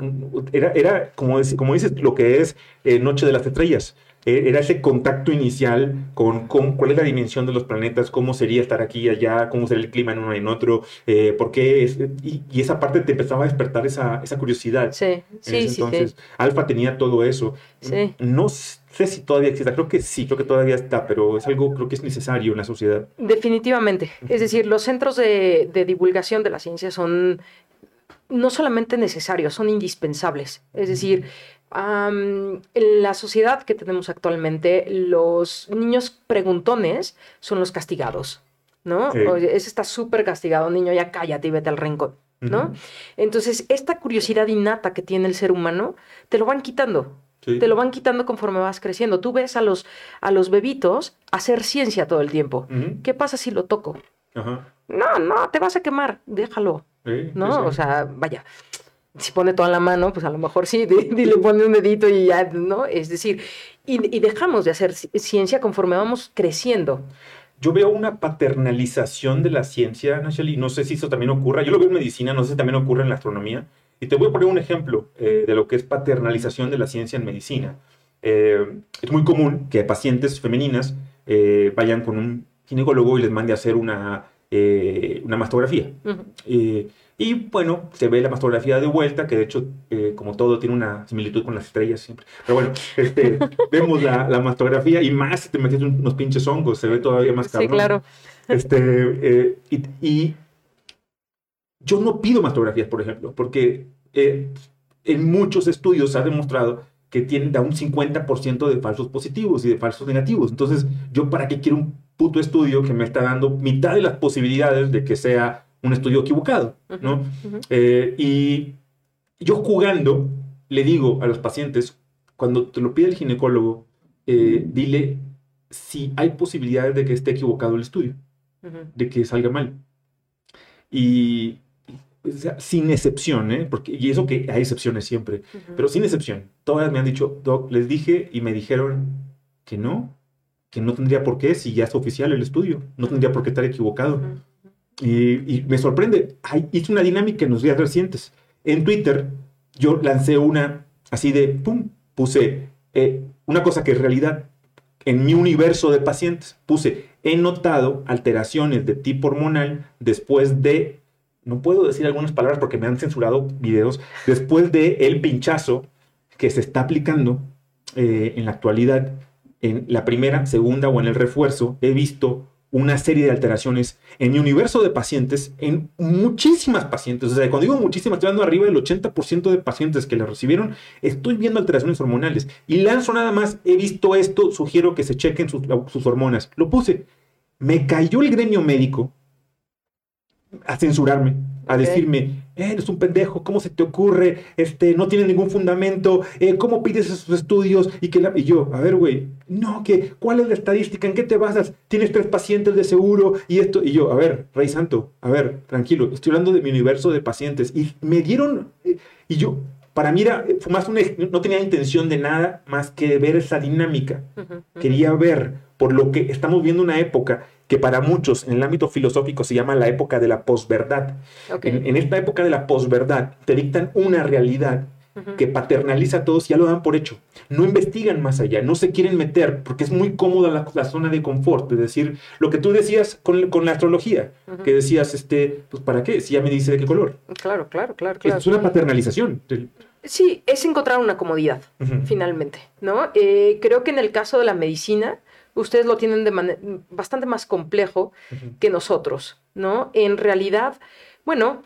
era, era como, como dices, lo que es eh, Noche de las Estrellas. Eh, era ese contacto inicial con, cuál es la dimensión de los planetas, cómo sería estar aquí y allá, cómo sería el clima en uno y en otro, eh, por qué es, y, esa parte te empezaba a despertar esa, esa curiosidad. Sí, sí, sí. Entonces, Alfa tenía todo eso. Sí. No sé si todavía existe, creo que sí, creo que todavía está, pero es algo creo que es necesario en la sociedad. Definitivamente. Es decir, los centros de, divulgación de la ciencia son no solamente necesarios, son indispensables. Es decir, en la sociedad que tenemos actualmente, los niños preguntones son los castigados, ¿no? ese está súper castigado, niño, ya cállate y vete al rincón, ¿no? Entonces, esta curiosidad innata que tiene el ser humano, te lo van quitando. Te lo van quitando conforme vas creciendo. Tú ves a los, a los bebitos hacer ciencia todo el tiempo. ¿Qué pasa si lo toco? No, no, te vas a quemar, déjalo. ¿No? O sea, vaya. si pone toda la mano, pues a lo mejor sí, le pone un dedito y ya, ¿no? Es decir, y, dejamos de hacer ciencia conforme vamos creciendo. Yo veo una paternalización de la ciencia, Nacheli, no sé si eso también ocurra, yo lo veo en medicina, no sé si también ocurre en la astronomía, y te voy a poner un ejemplo eh, de lo que es paternalización de la ciencia en medicina. Eh, es muy común que pacientes femeninas eh, vayan con un ginecólogo y les mande a hacer una, una mastografía. Y bueno, se ve la mastografía de vuelta, que de hecho, como todo, tiene una similitud con las estrellas siempre. Pero bueno, este, vemos la, la, mastografía y más si te metes unos pinches hongos, se ve todavía más cabrón. Sí, claro. Este, y, yo no pido mastografías, por ejemplo, porque eh, en muchos estudios se ha demostrado que tiene da un 50% de falsos positivos y de falsos negativos. Entonces, ¿yo para qué quiero un puto estudio que me está dando mitad de las posibilidades de que sea un estudio equivocado, ¿no? Eh, y yo jugando le digo a los pacientes, cuando te lo pide el ginecólogo, eh, dile si hay posibilidades de que esté equivocado el estudio, de que salga mal. Y sin excepción, ¿eh? Porque, y eso que hay excepciones siempre, pero sin excepción. Todas me han dicho, Doc, les dije y me dijeron que no, que no tendría por qué si ya es oficial el estudio, no tendría por qué estar equivocado. Y, me sorprende, hay, hice una dinámica en los días recientes. En Twitter yo lancé una así de, pum, puse eh, una cosa que en realidad en mi universo de pacientes puse, he notado alteraciones de tipo hormonal después de, no puedo decir algunas palabras porque me han censurado videos, después de el pinchazo que se está aplicando eh, en la actualidad en la primera, segunda o en el refuerzo, he visto una serie de alteraciones en mi universo de pacientes, en muchísimas pacientes. O sea, cuando digo muchísimas, estoy hablando arriba del 80% de pacientes que le recibieron, estoy viendo alteraciones hormonales. Y lanzo nada más, he visto esto, sugiero que se chequen sus, sus hormonas. Lo puse. Me cayó el gremio médico a censurarme a decirme, eh, eres un pendejo, ¿cómo se te ocurre? Este, no tiene ningún fundamento, eh, ¿cómo pides esos estudios? Y, que y yo, a ver, güey, no, que, ¿cuál es la estadística? ¿En qué te basas? Tienes tres pacientes de seguro y esto. Y yo, a ver, Rey Santo, a ver, tranquilo, estoy hablando de mi universo de pacientes. Y me dieron, eh, y yo, para mí era, fue más una, no tenía intención de nada más que ver esa dinámica. Quería ver, por lo que estamos viendo una época que para muchos en el ámbito filosófico se llama la época de la posverdad. En, esta época de la posverdad te dictan una realidad que paternaliza a todos y ya lo dan por hecho. No investigan más allá, no se quieren meter porque es muy cómoda la, zona de confort, es decir, lo que tú decías con, con la astrología, que decías, este, pues ¿para qué? Si ya me dice de qué color. Claro, claro, claro. claro es una paternalización. Sí, es encontrar una comodidad, finalmente, ¿no? Eh, creo que en el caso de la medicina, ustedes lo tienen de bastante más complejo que nosotros, ¿no? En realidad, bueno,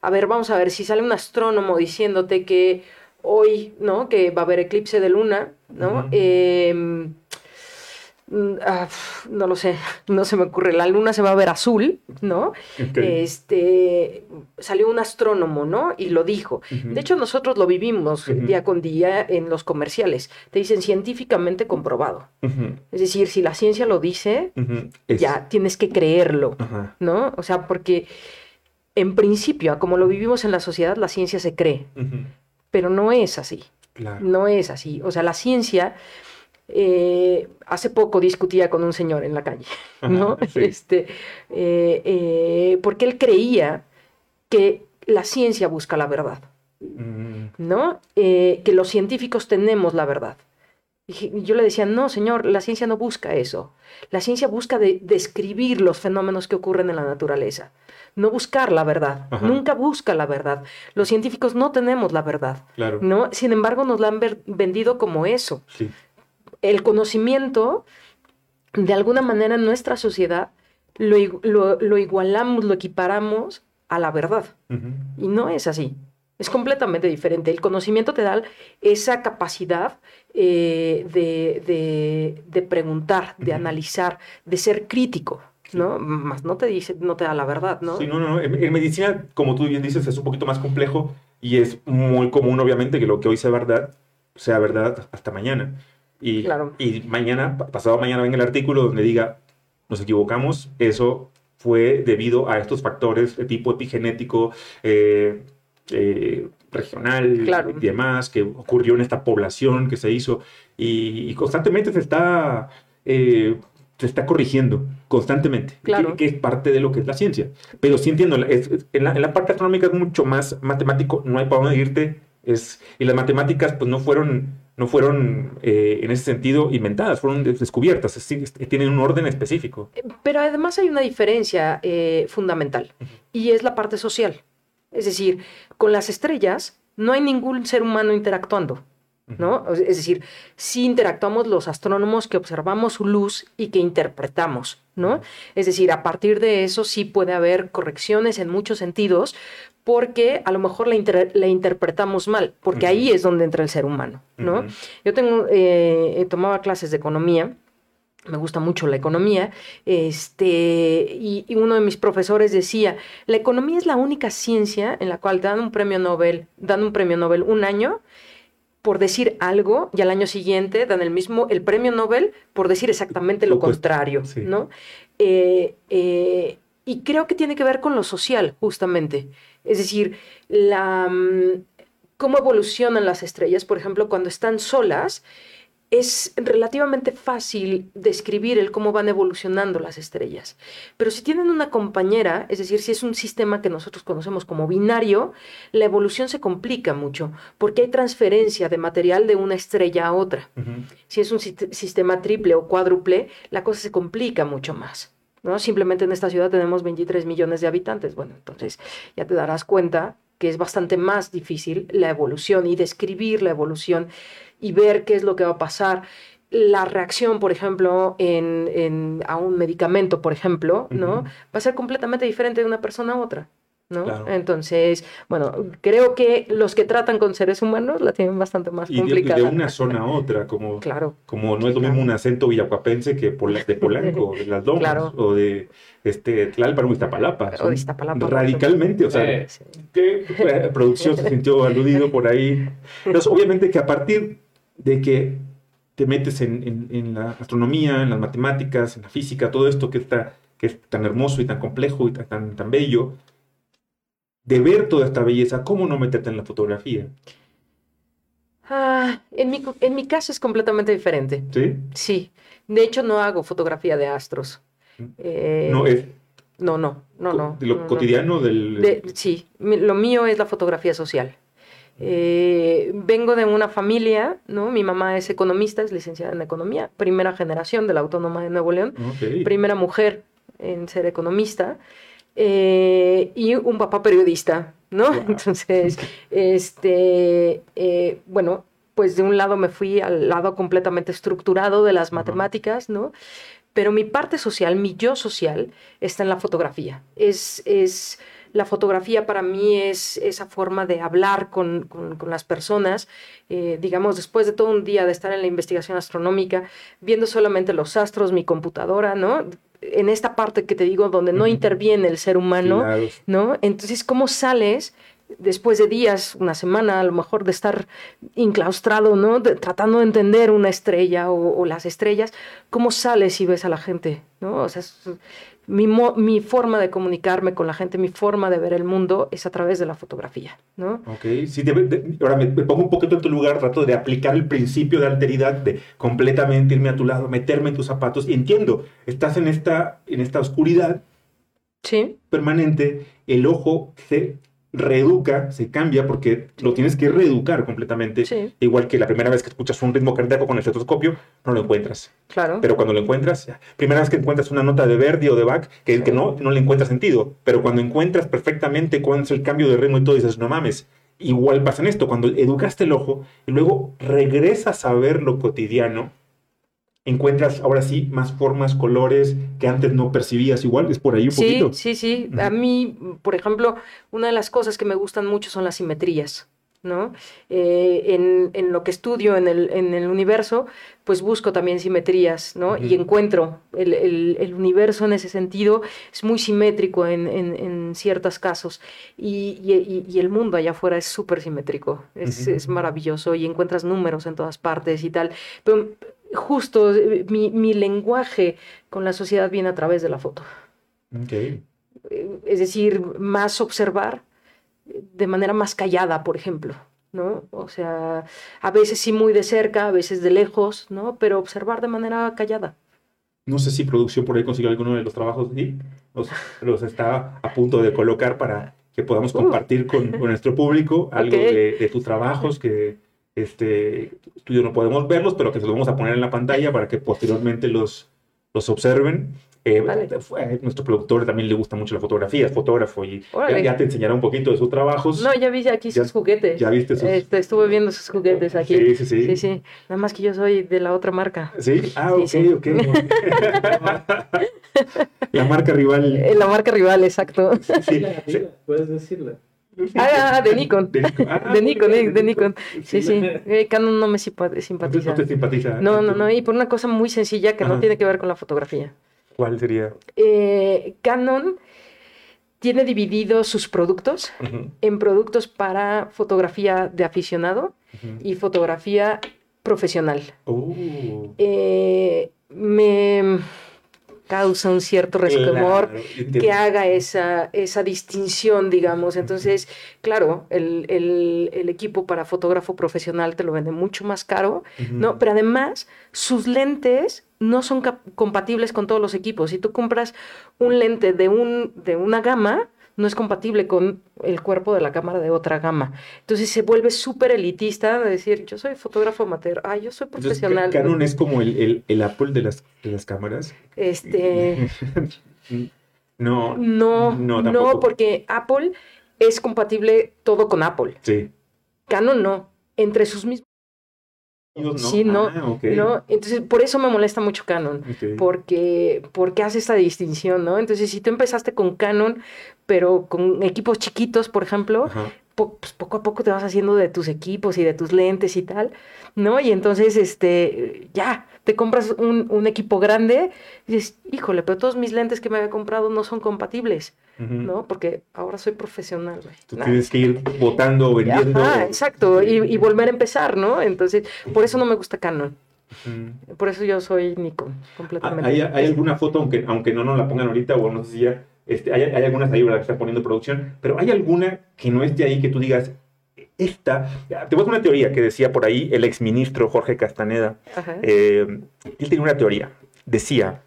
a ver, vamos a ver si sale un astrónomo diciéndote que hoy, ¿no? Que va a haber eclipse de luna, ¿no? Mm, ah, no lo sé, no se me ocurre. La luna se va a ver azul, ¿no? Este salió un astrónomo, ¿no? Y lo dijo. De hecho, nosotros lo vivimos día con día en los comerciales. Te dicen científicamente comprobado. Es decir, si la ciencia lo dice, ya tienes que creerlo, ¿no? O sea, porque en principio, como lo vivimos en la sociedad, la ciencia se cree. Pero no es así. No es así. O sea, la ciencia eh, hace poco discutía con un señor en la calle, ¿no? Este, eh, eh, porque él creía que la ciencia busca la verdad, mm. ¿no? que los científicos tenemos la verdad. Y yo le decía, no, señor, la ciencia no busca eso. La ciencia busca describir los fenómenos que ocurren en la naturaleza, no buscar la verdad. Nunca busca la verdad. Los científicos no tenemos la verdad. ¿no? Sin embargo, nos la han vendido como eso. Sí el conocimiento, de alguna manera en nuestra sociedad, lo, igualamos, lo equiparamos a la verdad. Y no es así. Es completamente diferente. El conocimiento te da esa capacidad eh, de, preguntar, de analizar, de ser crítico. ¿no? Más no te dice, no te da la verdad, ¿no? Sí, no, no. En, medicina, como tú bien dices, es un poquito más complejo y es muy común, obviamente, que lo que hoy sea verdad, sea verdad hasta mañana. Y, y mañana, pasado mañana, venga el artículo donde diga, nos equivocamos, eso fue debido a estos factores de tipo epigenético, eh, eh, regional y demás, que ocurrió en esta población que se hizo, y, constantemente se está, eh, se está corrigiendo, constantemente, claro. que, es parte de lo que es la ciencia. Pero sí entiendo, en, la, parte astronómica es mucho más matemático, no hay para dónde irte, es, y las matemáticas pues no fueron no fueron eh, en ese sentido inventadas, fueron descubiertas, tienen un orden específico. Pero además hay una diferencia eh, fundamental y es la parte social. Es decir, con las estrellas no hay ningún ser humano interactuando. ¿No? Es decir, sí interactuamos los astrónomos que observamos su luz y que interpretamos, ¿no? Es decir, a partir de eso sí puede haber correcciones en muchos sentidos, porque a lo mejor la, interpretamos mal, porque ahí es donde entra el ser humano, ¿no? Yo tengo, eh, tomaba clases de economía, me gusta mucho la economía, este, y, uno de mis profesores decía, la economía es la única ciencia en la cual dan un premio Nobel, dan un premio Nobel un año por decir algo y al año siguiente dan el mismo, el premio Nobel por decir exactamente lo, contrario, ¿no? Eh, eh, y creo que tiene que ver con lo social, justamente. Es decir, la, mm, cómo evolucionan las estrellas, por ejemplo, cuando están solas, es relativamente fácil describir el cómo van evolucionando las estrellas. Pero si tienen una compañera, es decir, si es un sistema que nosotros conocemos como binario, la evolución se complica mucho, porque hay transferencia de material de una estrella a otra. Si es un sistema triple o cuádruple, la cosa se complica mucho más. ¿no? Simplemente en esta ciudad tenemos 23 millones de habitantes. Bueno, entonces ya te darás cuenta que es bastante más difícil la evolución y describir la evolución y ver qué es lo que va a pasar. La reacción, por ejemplo, en, a un medicamento, por ejemplo, ¿no? Va a ser completamente diferente de una persona a otra. ¿no? Entonces, bueno, creo que los que tratan con seres humanos la tienen bastante más complicada. Y de, una zona a otra, como, claro. como no es lo mismo un acento villacuapense que de Polanco, de las Domas, o de este, Tlalpan o Iztapalapa. O Iztapalapa. Radicalmente, o sea, ¿qué producción se sintió aludido por ahí? Entonces, obviamente que a partir de que te metes en, en, la astronomía, en las matemáticas, en la física, todo esto que, está, que es tan hermoso y tan complejo y tan, tan bello, de ver toda esta belleza, ¿cómo no meterte en la fotografía? Ah, en, mi, en mi caso es completamente diferente. ¿Sí? Sí. De hecho, no hago fotografía de astros. Eh, no es. No, no, no, no. ¿De lo cotidiano del.? sí, lo mío es la fotografía social. Eh, vengo de una familia, ¿no? Mi mamá es economista, es licenciada en economía, primera generación de la Autónoma de Nuevo León, primera mujer en ser economista. Eh, y un papá periodista, ¿no? Entonces, este, eh, bueno, pues de un lado me fui al lado completamente estructurado de las matemáticas, ¿no? Pero mi parte social, mi yo social, está en la fotografía. Es, es la fotografía para mí es esa forma de hablar con, con, las personas, eh, digamos, después de todo un día de estar en la investigación astronómica, viendo solamente los astros, mi computadora, ¿no? en esta parte que te digo, donde no interviene el ser humano, ¿no? Entonces, ¿cómo sales después de días, una semana, a lo mejor de estar enclaustrado, ¿no? tratando de entender una estrella o, las estrellas, ¿cómo sales y ves a la gente, ¿no? O sea, mi, mi, forma de comunicarme con la gente, mi forma de ver el mundo es a través de la fotografía, ¿no? Ok, sí, ahora me, pongo un poquito en tu lugar, trato de aplicar el principio de alteridad, de completamente irme a tu lado, meterme en tus zapatos, y entiendo, estás en esta, en esta oscuridad sí. permanente, el ojo se reeduca, se cambia porque lo tienes que reeducar completamente. Igual que la primera vez que escuchas un ritmo cardíaco con el estetoscopio, no lo encuentras. Claro. Pero cuando lo encuentras, primera vez que encuentras una nota de Verdi o de Bach, que, que no, no le encuentras sentido. Pero cuando encuentras perfectamente cuándo es el cambio de ritmo y todo, dices, no mames. Igual pasa en esto, cuando educaste el ojo y luego regresas a ver lo cotidiano, encuentras ahora sí más formas, colores que antes no percibías igual, es por ahí un sí, poquito. Sí, sí, A mí, por ejemplo, una de las cosas que me gustan mucho son las simetrías. ¿no? Eh, en, lo que estudio en el, en el, universo, pues busco también simetrías, ¿no? Y encuentro el, universo en ese sentido, es muy simétrico en, en, ciertos casos, y, y, el mundo allá afuera es súper simétrico, es, es, maravilloso, y encuentras números en todas partes y tal. Pero justo eh, mi, lenguaje con la sociedad viene a través de la foto. Okay. Eh, es decir, más observar de manera más callada, por ejemplo. ¿no? O sea, a veces sí muy de cerca, a veces de lejos, ¿no? Pero observar de manera callada. No sé si producción por ahí consiguió alguno de los trabajos, sí, los, los está a punto de colocar para que podamos uh. compartir con, nuestro público algo de, de, tus trabajos que este estudio no podemos verlos, pero que se los vamos a poner en la pantalla para que posteriormente los, los observen. Eh, nuestro productor también le gusta mucho la fotografía, es fotógrafo y ya, te enseñará un poquito de sus trabajos. No, ya vi aquí sus juguetes. Ya viste sus... Este, estuve viendo sus juguetes aquí. Sí, sí, sí. Sí, sí. Nada más que yo soy de la otra marca. Sí, ah, ok, ok. la marca rival. Eh, la marca rival, exacto. Sí, puedes decirla. Ah, de Nikon. De, Nikon, ah, de Nikon, Sí, sí. Eh, Canon no me simpatiza. No te simpatiza. No, no, no. Y por una cosa muy sencilla que no tiene que ver con la fotografía. ¿Cuál sería? Eh, Canon tiene dividido sus productos en productos para fotografía de aficionado y fotografía profesional. Uh. Eh, me causa un cierto resquemor que haga esa, esa distinción, digamos. Entonces, claro, el, el, equipo para fotógrafo profesional te lo vende mucho más caro, ¿no? Pero además, sus lentes no son compatibles con todos los equipos. Si tú compras un lente de, un, de una gama, no es compatible con el cuerpo de la cámara de otra gama. Entonces se vuelve súper elitista de decir, yo soy fotógrafo amateur, ah, yo soy profesional. Canon es como el, el, Apple de las, de las cámaras. Este... no, no, no, no, porque Apple es compatible todo con Apple. Sí. Canon no. Entre sus mismos Sí, no, ah, no. Entonces, por eso me molesta mucho Canon, porque, porque hace esta distinción, ¿no? Entonces, si tú empezaste con Canon, pero con equipos chiquitos, por ejemplo, pues poco a poco te vas haciendo de tus equipos y de tus lentes y tal, ¿no? Y entonces, este, ya, te compras un, un equipo grande y dices, híjole, pero todos mis lentes que me había comprado no son compatibles. ¿no? Porque ahora soy profesional, Tú tienes que ir votando, vendiendo. Ah, exacto, y, volver a empezar, ¿no? Entonces, por eso no me gusta Canon. Por eso yo soy Nikon, completamente. ¿Hay, hay alguna foto, aunque, aunque no nos la pongan ahorita, o no sé si ya, este, hay, hay algunas ahí que está poniendo producción, pero hay alguna que no esté ahí que tú digas, esta, te voy a una teoría que decía por ahí el exministro Jorge Castaneda. Eh, él tiene una teoría. Decía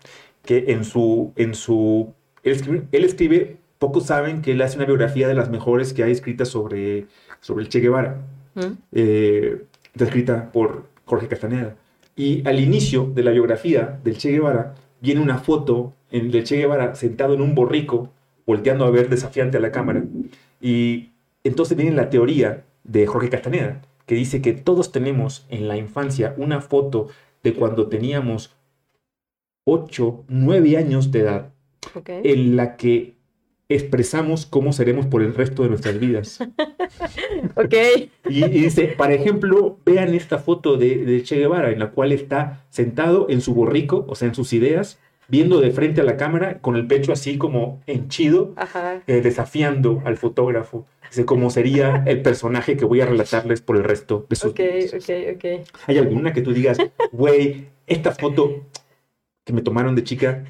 que en su, en su él escribe, pocos saben que él hace una biografía de las mejores que hay escritas sobre, sobre el Che Guevara, mm. eh, escrita por Jorge Castaneda. Y al inicio de la biografía del Che Guevara viene una foto en, del Che Guevara sentado en un borrico, volteando a ver desafiante a la cámara. Y entonces viene la teoría de Jorge Castaneda, que dice que todos tenemos en la infancia una foto de cuando teníamos 8, 9 años de edad en la que expresamos cómo seremos por el resto de nuestras vidas. ok. Y, dice, por ejemplo, vean esta foto de, Che Guevara, en la cual está sentado en su borrico, o sea, en sus ideas, viendo de frente a la cámara, con el pecho así como henchido, eh, desafiando al fotógrafo. Dice, cómo sería el personaje que voy a relatarles por el resto de sus vidas. Ok, ok, ¿Hay alguna que tú digas, güey, esta foto que me tomaron de chica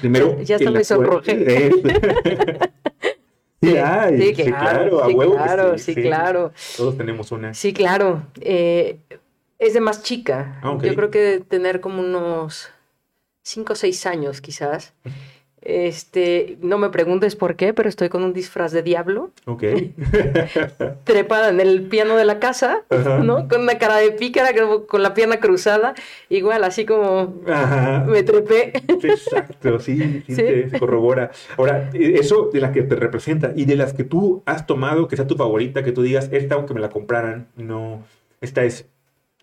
Primero. Ya está me sonrojé. Sí, sí, sí, claro, a huevo. Claro, sí, claro. Todos tenemos una. Sí, claro. Eh, es de más chica. Ah, Yo creo que tener como unos 5 o 6 años quizás. Este, no me preguntes por qué, pero estoy con un disfraz de diablo. Ok. Trepada en el piano de la casa, ¿no? Con una cara de pícara, con la pierna cruzada, igual, así como me trepé. Exacto, sí, sí, Se, corrobora. Ahora, eso de las que te representa y de las que tú has tomado, que sea tu favorita, que tú digas, esta aunque me la compraran, no, esta es,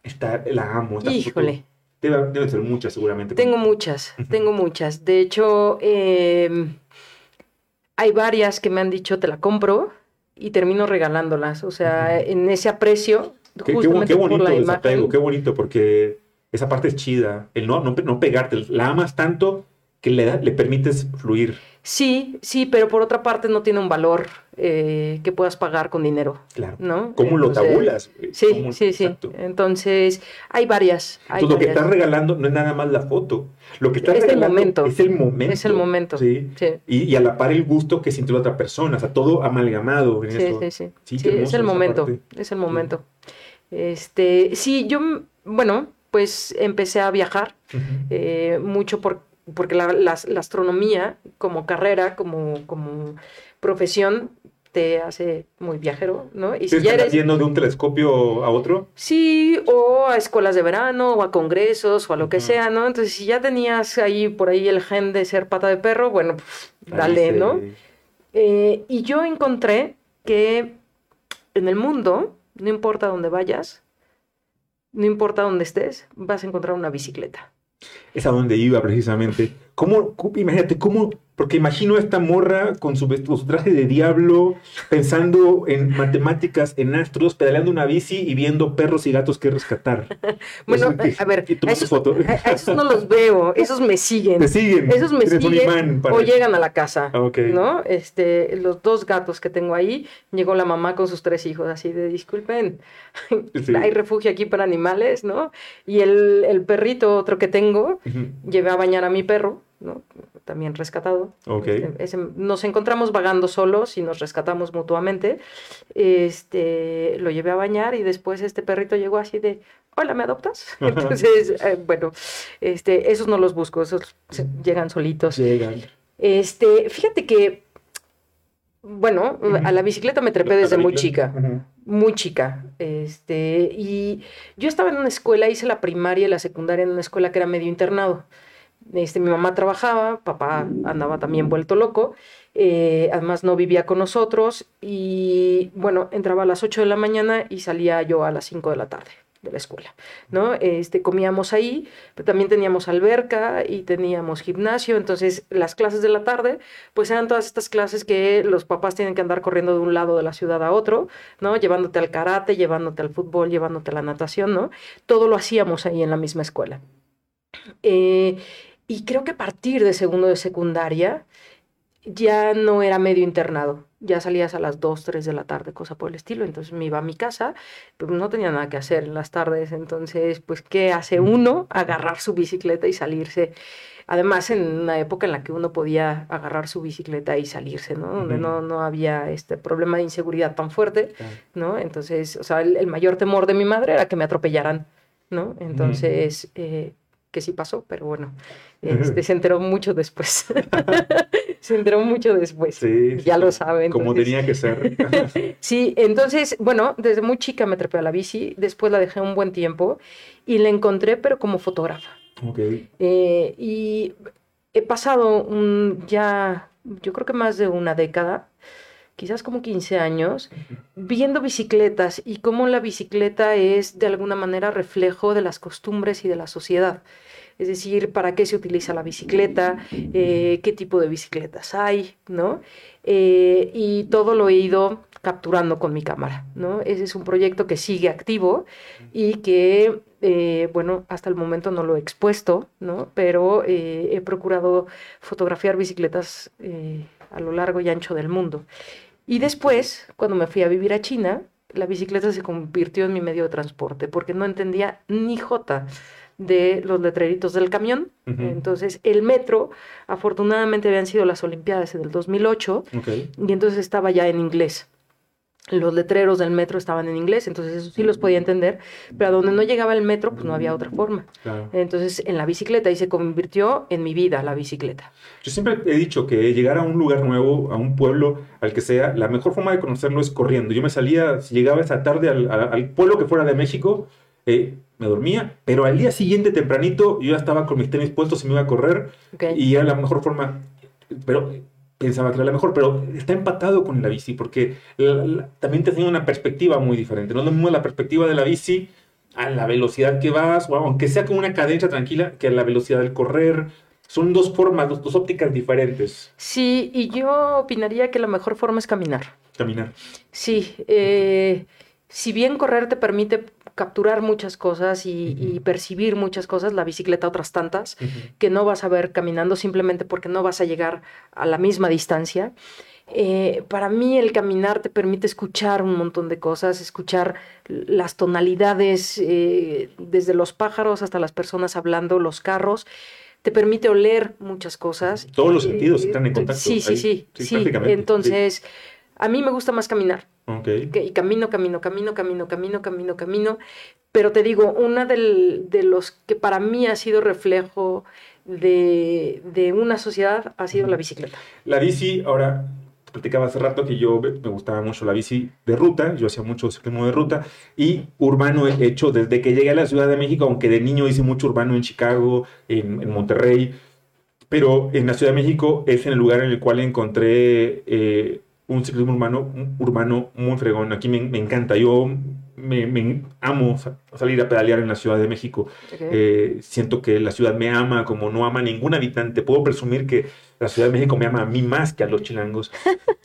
esta la amo. Híjole. Deben ser muchas, seguramente. Tengo muchas, tengo muchas. De hecho, em, hay varias que me han dicho, te la compro y termino regalándolas. O sea, en ese aprecio, qué, justamente qué, bonito por qué bonito, porque esa parte es chida. El no, no, no pegarte, la amas tanto que le, le permites fluir. Sí, sí, pero por otra parte no tiene un valor eh, que puedas pagar con dinero. Claro. ¿no? ¿Cómo lo Entonces, tabulas? Sí, ¿Cómo- sí, sí. exacto? Entonces, hay varias. Hay Entonces, lo que estás regalando no es nada más la foto. Lo que estás Es el regalando momento. es el momento. Es el momento. Sí. Sí. Y, y a la par el gusto que sintió la otra persona. O sea, todo amalgamado en Sí, eso. sí, sí. Sí, es el momento. Es el momento. Este, sí, yo, bueno, pues empecé a viajar eh, mucho por, porque la, la- la astronomía como carrera, como, como profesión, te hace muy viajero, ¿no? Y si ¿Tienes ya eres, yendo de un telescopio a otro? Sí, o a escuelas de verano, o a congresos, o a lo que sea, ¿no? Entonces, si ya tenías ahí por ahí el gen de ser pata de perro, bueno, pf, dale, ¿no? Eh, y yo encontré que en el mundo, no importa dónde vayas, no importa dónde estés, vas a encontrar una bicicleta. Es a donde iba precisamente. ¿Cómo, cómo- imagínate, cómo, porque imagino a esta morra con su, traje de diablo, pensando en matemáticas, en astros, pedaleando una bici y viendo perros y gatos que rescatar. Bueno, Eso que- a ver, y a esos, a- a esos no los veo, esos me siguen. Te siguen. Esos me siguen o llegan a la casa, Ah, ok. ¿no? Este, los dos gatos que tengo ahí, llegó la mamá con sus tres hijos, así de, disculpen, Sí. hay refugio aquí para animales, ¿no? Y el, el perrito otro que tengo, llevé a bañar a mi perro, ¿no? También rescatado. Ok. Este, ese- nos encontramos vagando solos y nos rescatamos mutuamente. Este, lo llevé a bañar y después este perrito llegó así de, hola, ¿me adoptas? Entonces, eh, bueno, este, esos no los busco, esos llegan solitos. Llegan. Este, fíjate que, bueno, a la bicicleta me trepé desde muy chica muy chica. Este, y yo estaba en una escuela, hice la primaria y la secundaria en una escuela que era medio internado. Este, mi mamá trabajaba, papá andaba también vuelto loco, eh, además no vivía con nosotros y bueno, entraba a las 8 de la mañana y salía yo a las 5 de la tarde de la escuela, ¿no? Este, comíamos ahí, pero también teníamos alberca y teníamos gimnasio, entonces las clases de la tarde, pues eran todas estas clases que los papás tienen que andar corriendo de un lado de la ciudad a otro, ¿no? Llevándote al karate, llevándote al fútbol, llevándote a la natación, ¿no? Todo lo hacíamos ahí en la misma escuela. Eh, y creo que a partir de segundo de secundaria ya no era medio internado, ya salías a las 2, 3 de la tarde, cosa por el estilo, entonces me iba a mi casa, pero no tenía nada que hacer en las tardes, entonces, pues, ¿qué hace uno? Agarrar su bicicleta y salirse. Además, en una época en la que uno podía agarrar su bicicleta y salirse, ¿no? Donde no, no había este problema de inseguridad tan fuerte. ¿no? Entonces, o sea, el, el mayor temor de mi madre era que me atropellaran, ¿no? Entonces, eh, que sí pasó, pero bueno, este, se enteró mucho después. se enteró mucho después. Sí, ya sí, lo saben. Como tenía que ser. Sí, entonces, bueno, desde muy chica me trepé a la bici, después la dejé un buen tiempo y la encontré, pero como fotógrafa. ok. Eh, y he pasado un, ya, yo creo que más de una década, quizás como 15 años, viendo bicicletas y cómo la bicicleta es de alguna manera reflejo de las costumbres y de la sociedad. Es decir, para qué se utiliza la bicicleta, eh, qué tipo de bicicletas hay, ¿no? Eh, y todo lo he ido capturando con mi cámara, ¿no? Ese es un proyecto que sigue activo y que, eh, bueno, hasta el momento no lo he expuesto, ¿no? Pero he procurado fotografiar bicicletas a lo largo y ancho del mundo. Y después, cuando me fui a vivir a China, la bicicleta se convirtió en mi medio de transporte porque no entendía ni jota de los letreritos del camión. Entonces, el metro, afortunadamente habían sido las Olimpiadas en el 2008 Ok. y entonces estaba ya en inglés. Los letreros del metro estaban en inglés, entonces eso sí los podía entender, pero a donde no llegaba el metro, pues no había otra forma. Claro. Entonces, en la bicicleta, y se convirtió en mi vida la bicicleta. Yo siempre he dicho que llegar a un lugar nuevo, a un pueblo, al que sea, la mejor forma de conocerlo es corriendo. Yo me salía, si llegaba esa tarde al pueblo que fuera de México, eh, me dormía, pero al día siguiente tempranito yo ya estaba con mis tenis puestos y me iba a correr ¿ok? y era la mejor forma, pero pensaba que era la mejor, pero está empatado con la bici porque la- la- también te tiene una perspectiva muy diferente. No es lo mismo la perspectiva de la bici a la velocidad que vas, o aunque sea con una cadencia tranquila, que a la velocidad del correr. Son dos formas, dos, dos ópticas diferentes. Sí, y yo opinaría que la mejor forma es caminar. Caminar. Sí, eh, si bien correr te permite capturar muchas cosas y, percibir muchas cosas, la bicicleta otras tantas, que no vas a ver caminando simplemente porque no vas a llegar a la misma distancia. Eh, para mí el caminar te permite escuchar un montón de cosas, escuchar las tonalidades, eh, desde los pájaros hasta las personas hablando, los carros te permite oler muchas cosas. Todos los sentidos están en contacto. Sí, sí, sí, sí, Entonces, a mí me gusta más caminar. Okay. y camino, camino, camino, camino, camino, camino, camino. Pero te digo, una del, de los que para mí ha sido reflejo de, de una sociedad ha sido la bicicleta. La bici, ahora, platicaba hace rato que yo me gustaba mucho la bici de ruta, yo hacía mucho ciclismo de ruta y urbano he hecho desde que llegué a la Ciudad de México, aunque de niño hice mucho urbano en Chicago, en, en Monterrey, pero en la Ciudad de México es en el lugar en el cual encontré eh, un ciclismo urbano, urbano muy fregón. Aquí me, me encanta. Yo me, amo salir a pedalear en la Ciudad de México. Eh, siento que la ciudad me ama como no ama ningún habitante. Puedo presumir que la Ciudad de México me ama a mí más que a los chilangos.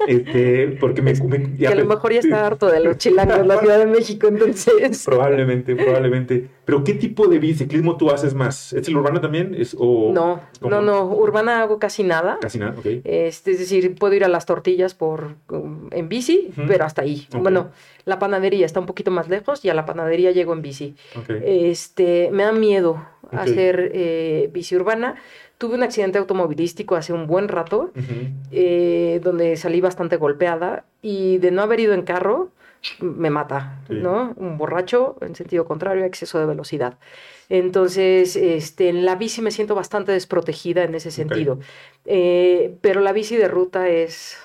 Este, porque me, que a lo mejor ya está harto de los chilangos la Ciudad de México, entonces. Probablemente, probablemente. Pero ¿qué tipo de biciclismo tú haces más? ¿Es el urbano también? ¿Es, o, no, no, no. Urbana hago casi nada. Casi nada, ok. Este, es decir, puedo ir a las tortillas por um, en bici, pero hasta ahí. Bueno, la panadería está un poquito más lejos y a la panadería llego en bici. Este, me da miedo hacer eh, bici urbana Tuve un accidente automovilístico hace un buen rato, eh, donde salí bastante golpeada y de no haber ido en carro, me mata, ¿no? Un borracho en sentido contrario, exceso de velocidad. Entonces, este, en la bici me siento bastante desprotegida en ese sentido. Eh, pero la bici de ruta es,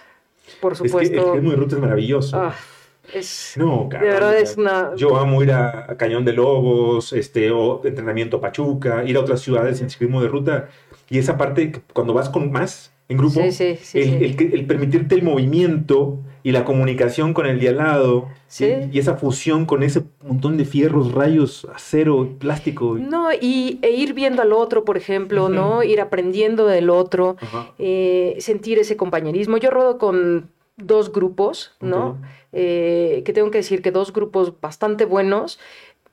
por supuesto... Es que, ruta es maravilloso. Ah, es, no, de verdad es una... Yo amo ir a, Cañón de Lobos, este, o entrenamiento Pachuca, ir a otras ciudades en ciclismo de ruta y esa parte, cuando vas con más en grupo, el, permitirte el movimiento y la comunicación con el de al lado, y esa fusión con ese montón de fierros, rayos, acero, plástico. No, y e ir viendo al otro, por ejemplo, ¿no? Ir aprendiendo del otro, eh, sentir ese compañerismo. Yo rodo con dos grupos, ¿no? Eh, que tengo que decir que dos grupos bastante buenos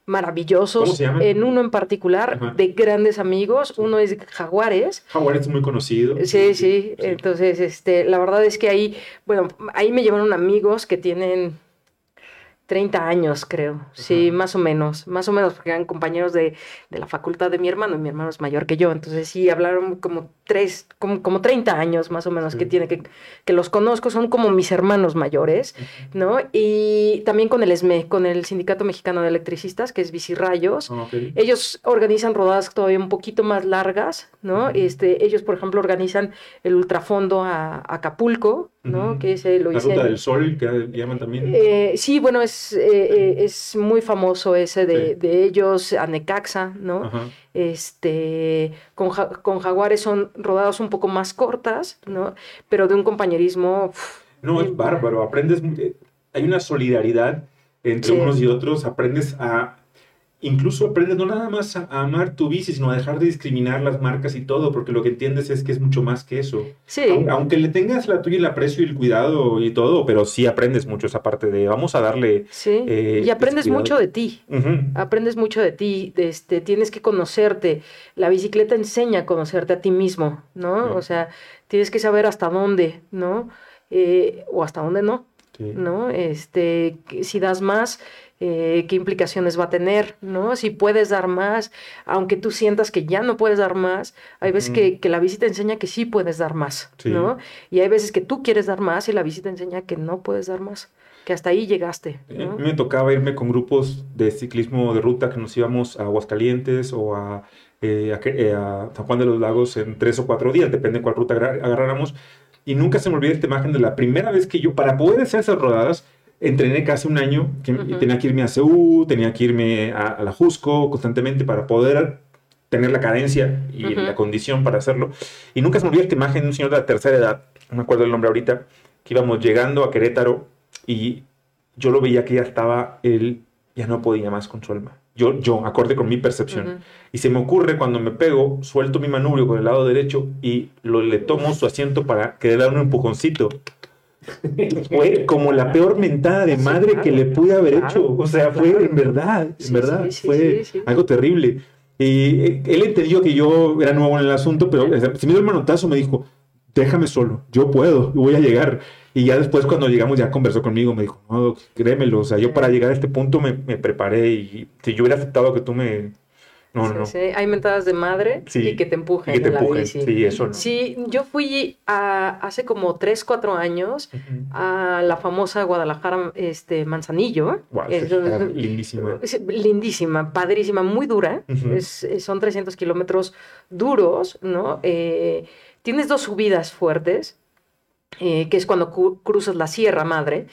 maravillosos. En uno en particular, de grandes amigos. Uno es Jaguares. Jaguares es muy conocido. Sí, sí, Entonces, este, la verdad es que ahí, bueno, ahí me llevaron amigos que tienen 30 años, creo. Sí, más o menos. Más o menos, porque eran compañeros de, la facultad de mi hermano. Mi hermano es mayor que yo. Entonces, sí, hablaron como tres, como, como 30 años más o menos que tiene, que, que los conozco. Son como mis hermanos mayores, ¿no? Y también con el SME, con el Sindicato Mexicano de Electricistas, que es Bicirrayos. Ah, ellos organizan rodadas todavía un poquito más largas, ¿no? este, ellos, por ejemplo, organizan el ultrafondo a Acapulco, ¿no? Que ese lo La Ruta del Sol, que llaman también. Eh, sí, bueno, es, eh, eh, es muy famoso ese de, de ellos, Anecaxa, ¿no? Este, con, con, Jaguares son rodados un poco más cortas, ¿no? Pero de un compañerismo... no, es bárbaro, aprendes, hay una solidaridad entre unos y otros, aprendes a incluso aprendes no nada más a, amar tu bici, sino a dejar de discriminar las marcas y todo, porque lo que entiendes es que es mucho más que eso. Sí. Aunque, le tengas la tuya el aprecio y el cuidado y todo, pero sí aprendes mucho esa parte de vamos a darle. Sí. Eh, y aprendes mucho de ti. Aprendes mucho de ti. Este, tienes que conocerte. La bicicleta enseña a conocerte a ti mismo, ¿no? O sea, tienes que saber hasta dónde, ¿no? Eh, o hasta dónde no. ¿No? Este, si das más, eh, qué implicaciones va a tener, ¿no? Si puedes dar más, aunque tú sientas que ya no puedes dar más, hay veces que, la visita enseña que sí puedes dar más, ¿no? Y hay veces que tú quieres dar más y la visita enseña que no puedes dar más, que hasta ahí llegaste. A mí me tocaba irme con grupos de ciclismo de ruta que nos íbamos a Aguascalientes o a, eh, eh, a, San Juan de los Lagos en tres o cuatro días, depende de cuál ruta agarráramos. Y nunca se me olvida esta imagen de la primera vez que yo, para poder hacer esas rodadas, entrené casi un año, que tenía que irme a CEU, tenía que irme a, la Jusco constantemente para poder tener la cadencia y la condición para hacerlo. Y nunca se me olvidó esta imagen de un señor de la tercera edad, no me acuerdo el nombre ahorita, que íbamos llegando a Querétaro y yo lo veía que ya estaba, él ya no podía más con su alma. Yo, yo, acorde con mi percepción. Y se me ocurre cuando me pego, suelto mi manubrio con el lado derecho y lo, le tomo su asiento para que le dé un empujoncito fue como la peor mentada de madre que le pude haber hecho. O sea, fue en verdad, en verdad, fue algo terrible. Y eh, él entendió que yo era nuevo en el asunto, pero si me dio el manotazo me dijo, déjame solo, yo puedo, voy a llegar. Y ya después cuando llegamos ya conversó conmigo, me dijo, no, créemelo, o sea, yo para llegar a este punto me, me preparé y si yo hubiera aceptado que tú me, no, no. Sí, hay mentadas de madre y que te empujen, en la bici. Sí, eso no. Sí, yo fui a, hace como 3, 4 años a la famosa Guadalajara este, Manzanillo. lindísima. lindísima, padrísima, muy dura. son 300 kilómetros duros, ¿no? Eh, tienes dos subidas fuertes. Eh, que es cuando cruzas la Sierra Madre,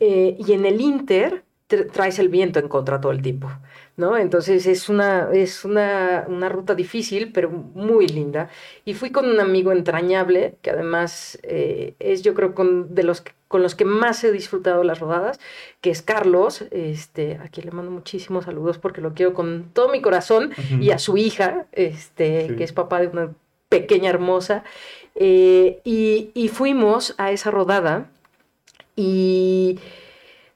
eh, y en el Inter traes el viento en contra todo el tiempo. ¿No? Entonces es una, es una, una, ruta difícil, pero muy linda. Y fui con un amigo entrañable, que además eh, es yo creo con, de los con los que más he disfrutado las rodadas, que es Carlos, este, a quien le mando muchísimos saludos porque lo quiero con todo mi corazón, y a su hija, este, que es papá de una pequeña hermosa. Eh, y, y fuimos a esa rodada y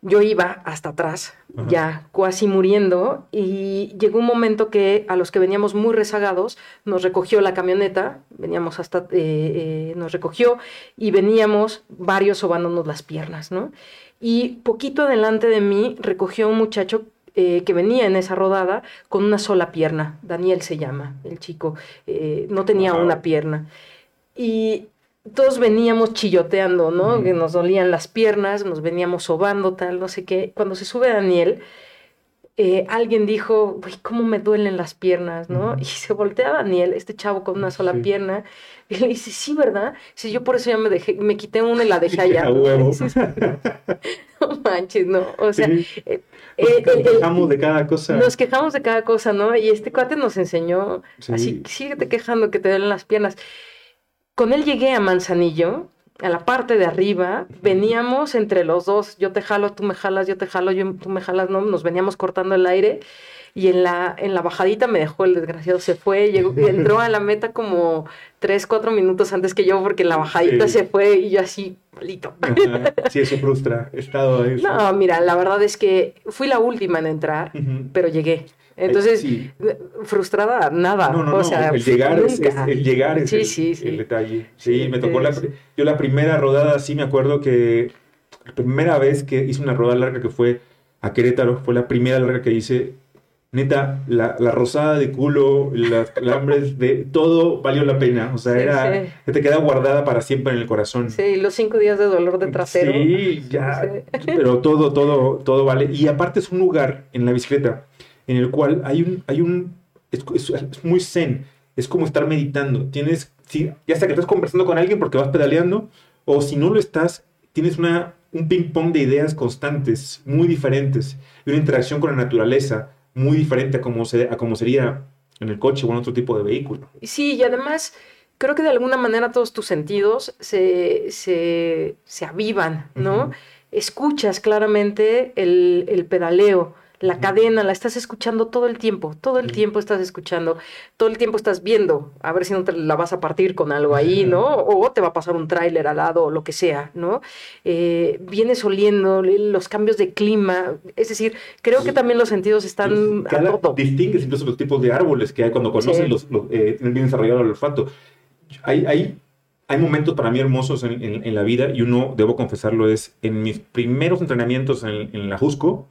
yo iba hasta atrás, ya casi muriendo, y llegó un momento que a los que veníamos muy rezagados nos recogió la camioneta, veníamos hasta, eh, eh, nos recogió y veníamos varios sobándonos las piernas, ¿no? Y poquito adelante de mí recogió un muchacho eh, que venía en esa rodada con una sola pierna, Daniel se llama, el chico, no tenía una pierna. Y todos veníamos chilloteando, ¿no? Que nos dolían las piernas, nos veníamos sobando, tal, no sé qué. Cuando se sube Daniel, eh, alguien dijo, uy, cómo me duelen las piernas, ¿no? Y se voltea Daniel, este chavo con una sola pierna, y le dice, sí, ¿verdad? Sí, yo por eso ya me dejé, me quité una y la dejé allá. no manches, ¿no? O sea, eh, eh, nos quejamos de cada cosa. Nos quejamos de cada cosa, ¿no? Y este cuate nos enseñó, así, síguete quejando que te duelen las piernas. Con él llegué a Manzanillo, a la parte de arriba, veníamos entre los dos, yo te jalo, tú me jalas, yo te jalo, yo, tú me jalas, no, nos veníamos cortando el aire y en la, en la bajadita me dejó el desgraciado, se fue, llegó, entró a la meta como tres, cuatro minutos antes que yo porque en la bajadita se fue y yo así, malito. Sí, eso frustra, he estado ahí. No, mira, la verdad es que fui la última en entrar, pero llegué. Entonces, frustrada, nada. No, no, o sea, el llegar es, el llegar es el, detalle. Sí, me tocó la, yo la primera rodada, sí me acuerdo que la primera vez que hice una rodada larga que fue a Querétaro, fue la primera larga que hice. Neta, la, la rosada de culo, las calambres, de todo valió la pena. O sea, era que te queda guardada para siempre en el corazón. Sí, los cinco días de dolor de trasero. Sí, ya. Pero todo, todo, todo vale. Y aparte es un lugar en la bicicleta en el cual hay un, hay un, es, muy zen, es como estar meditando. Tienes, si, ya sea que estás conversando con alguien porque vas pedaleando, o si no lo estás, tienes una, un ping-pong de ideas constantes, muy diferentes, y una interacción con la naturaleza muy diferente a como, se, a como sería en el coche o en otro tipo de vehículo. Sí, y además creo que de alguna manera todos tus sentidos se, se, se avivan, ¿no? Escuchas claramente el, el pedaleo, la cadena, la estás escuchando todo el tiempo, todo el tiempo estás escuchando, todo el tiempo estás viendo, a ver si no te la vas a partir con algo ahí, ¿no? O te va a pasar un tráiler al lado o lo que sea, ¿no? Eh, vienes oliendo los cambios de clima, es decir, creo que también los sentidos están a todo. Distingues incluso los tipos de árboles que hay cuando conoces los, eh, tienen bien desarrollado el olfato. Hay, hay, hay momentos para mí hermosos en, en, la vida y uno, debo confesarlo, es en mis primeros entrenamientos en, en la Jusco,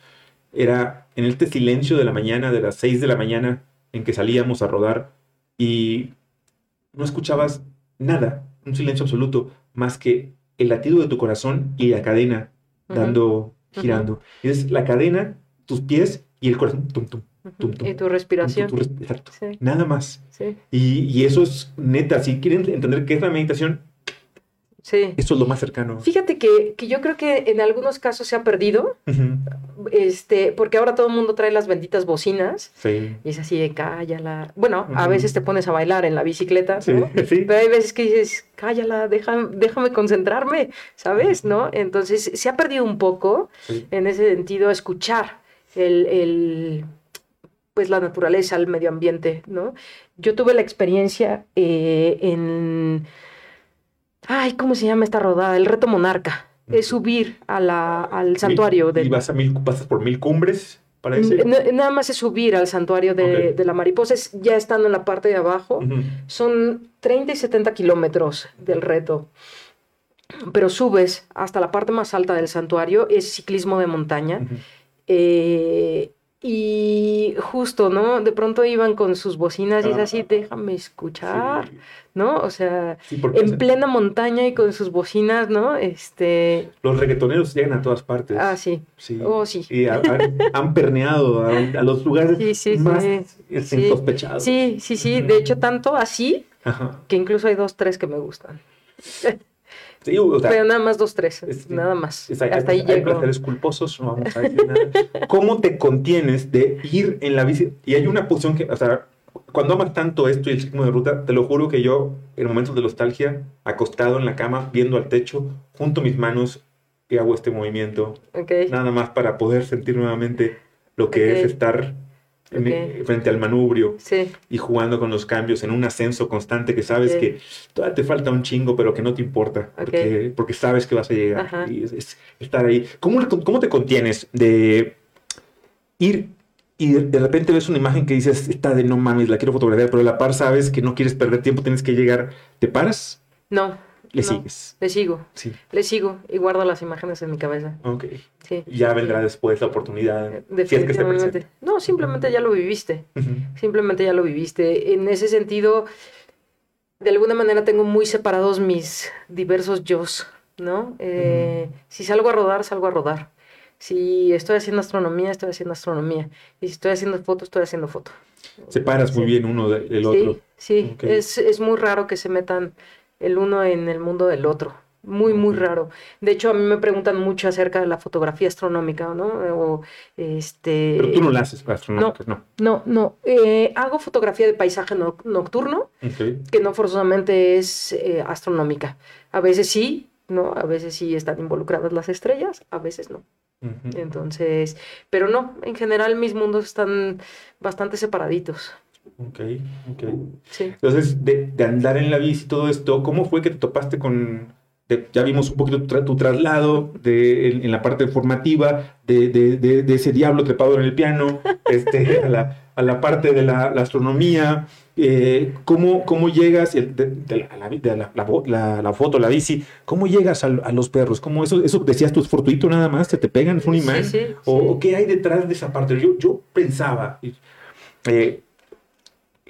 era en este silencio de la mañana, de las 6 de la mañana, en que salíamos a rodar y no escuchabas nada, un silencio absoluto, más que el latido de tu corazón y la cadena dando, girando. Es la cadena, tus pies y el corazón. Tum, tum, tum, y tu respiración. exacto. Nada más. Y, y, eso es neta. Si quieren entender qué es la meditación, Sí. Eso es lo más cercano. Fíjate que, que, yo creo que en algunos casos se ha perdido, este, porque ahora todo el mundo trae las benditas bocinas. Sí. Y es así de cállala. Bueno, a veces te pones a bailar en la bicicleta, sí, Pero hay veces que dices, cállala, déjame concentrarme, ¿sabes? ¿No? Entonces se ha perdido un poco en ese sentido escuchar el, el pues la naturaleza, el medio ambiente, ¿no? Yo tuve la experiencia eh, en Ay, ¿cómo se llama esta rodada? El reto monarca. Es subir a la, al santuario. de... ¿Y vas a mil, pasas por mil cumbres? Para nada más es subir al santuario de, de la mariposa, es ya estando en la parte de abajo. Son 30 y 70 kilómetros del reto pero subes hasta la parte más alta del santuario, es ciclismo de montaña. eh, y justo, ¿no? De pronto iban con sus bocinas y es así, déjame escuchar, ¿no? O sea, en plena montaña y con sus bocinas, ¿no? Este... Los reggaetoneros llegan a todas partes. Ah, sí. Sí. Oh, sí. Y han, perneado a, los lugares más insospechados. Sí, sí, sí. De hecho, tanto así que incluso hay dos, tres que me gustan. Pero nada más dos, tres, nada más. Hasta ahí hay placeres culposos, no vamos a decir nada. ¿Cómo te contienes de ir en la bici? Y hay una posición que, o sea, cuando amas tanto esto y el ciclo de ruta, te lo juro que yo, en momentos de nostalgia, acostado en la cama, viendo al techo, junto mis manos y hago este movimiento. Nada más para poder sentir nuevamente lo que es estar frente al manubrio y jugando con los cambios en un ascenso constante que sabes que todavía te falta un chingo, pero que no te importa, porque, porque sabes que vas a llegar y es, estar ahí. ¿Cómo, ¿Cómo te contienes de ir y de, repente ves una imagen que dices, está de no mames, la quiero fotografiar, pero a la par sabes que no quieres perder tiempo, tienes que llegar, ¿te paras? No. Le sigues. Le sigo. Sí. Le sigo y guardo las imágenes en mi cabeza. Ok. Sí. Ya vendrá después la oportunidad. Definitivamente. no, simplemente ya lo viviste. Simplemente ya lo viviste. En ese sentido, de alguna manera tengo muy separados mis diversos yo, ¿no? Eh, si salgo a rodar, salgo a rodar. Si estoy haciendo astronomía, estoy haciendo astronomía. Y si estoy haciendo foto, estoy haciendo foto. Separas muy bien uno del otro. Sí, es, es muy raro que se metan el uno en el mundo del otro. Muy, muy raro. De hecho, a mí me preguntan mucho acerca de la fotografía astronómica, ¿no? O, este... Pero tú no la haces astronómica, no. No, no. Eh, hago fotografía de paisaje nocturno, que no forzosamente es eh, astronómica. A veces sí, ¿no? A veces sí están involucradas las estrellas, a veces no. Entonces, pero no, en general mis mundos están bastante separaditos. Ok, ok. Entonces, de, andar en la bici y todo esto, ¿cómo fue que te topaste con, ya vimos un poquito tu, traslado de, en, la parte formativa de, de, ese diablo trepado en el piano, este, a, la, a la parte de la, astronomía, eh, ¿cómo, ¿cómo, llegas de, la, la, la, foto, la bici, cómo llegas a, los perros? ¿Cómo eso, eso decías tú, es fortuito nada más? ¿Se te pegan? ¿Es un imán? o, qué hay detrás de esa parte? Yo, yo pensaba... Eh,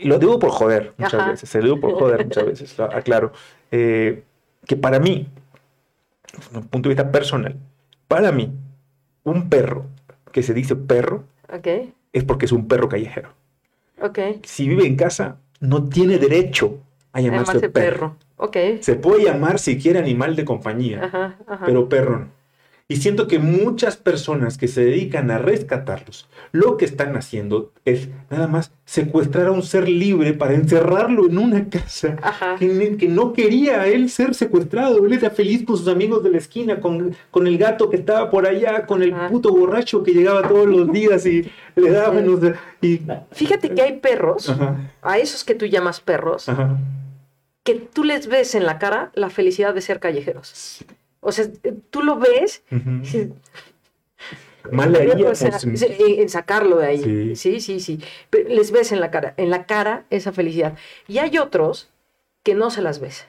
lo digo por joder muchas veces, se lo digo por joder muchas veces, aclaro, eh, que para mí, desde un punto de vista personal, para mí, un perro que se dice perro es porque es un perro callejero. Okay. Si vive en casa, no tiene derecho a llamarse, perro. Okay. Se puede llamar si quiere animal de compañía, pero perro no. Y siento que muchas personas que se dedican a rescatarlos, lo que están haciendo es nada más secuestrar a un ser libre para encerrarlo en una casa que, no quería él ser secuestrado. Él era feliz con sus amigos de la esquina, con, con el gato que estaba por allá, con el puto borracho que llegaba todos los días y le daba menos... Y... Fíjate que hay perros, a esos que tú llamas perros, que tú les ves en la cara la felicidad de ser callejeros. O sea, tú lo ves. Mal en sacarlo de ahí. Sí. sí, sí, les ves en la cara, en la cara esa felicidad. Y hay otros que no se las ves,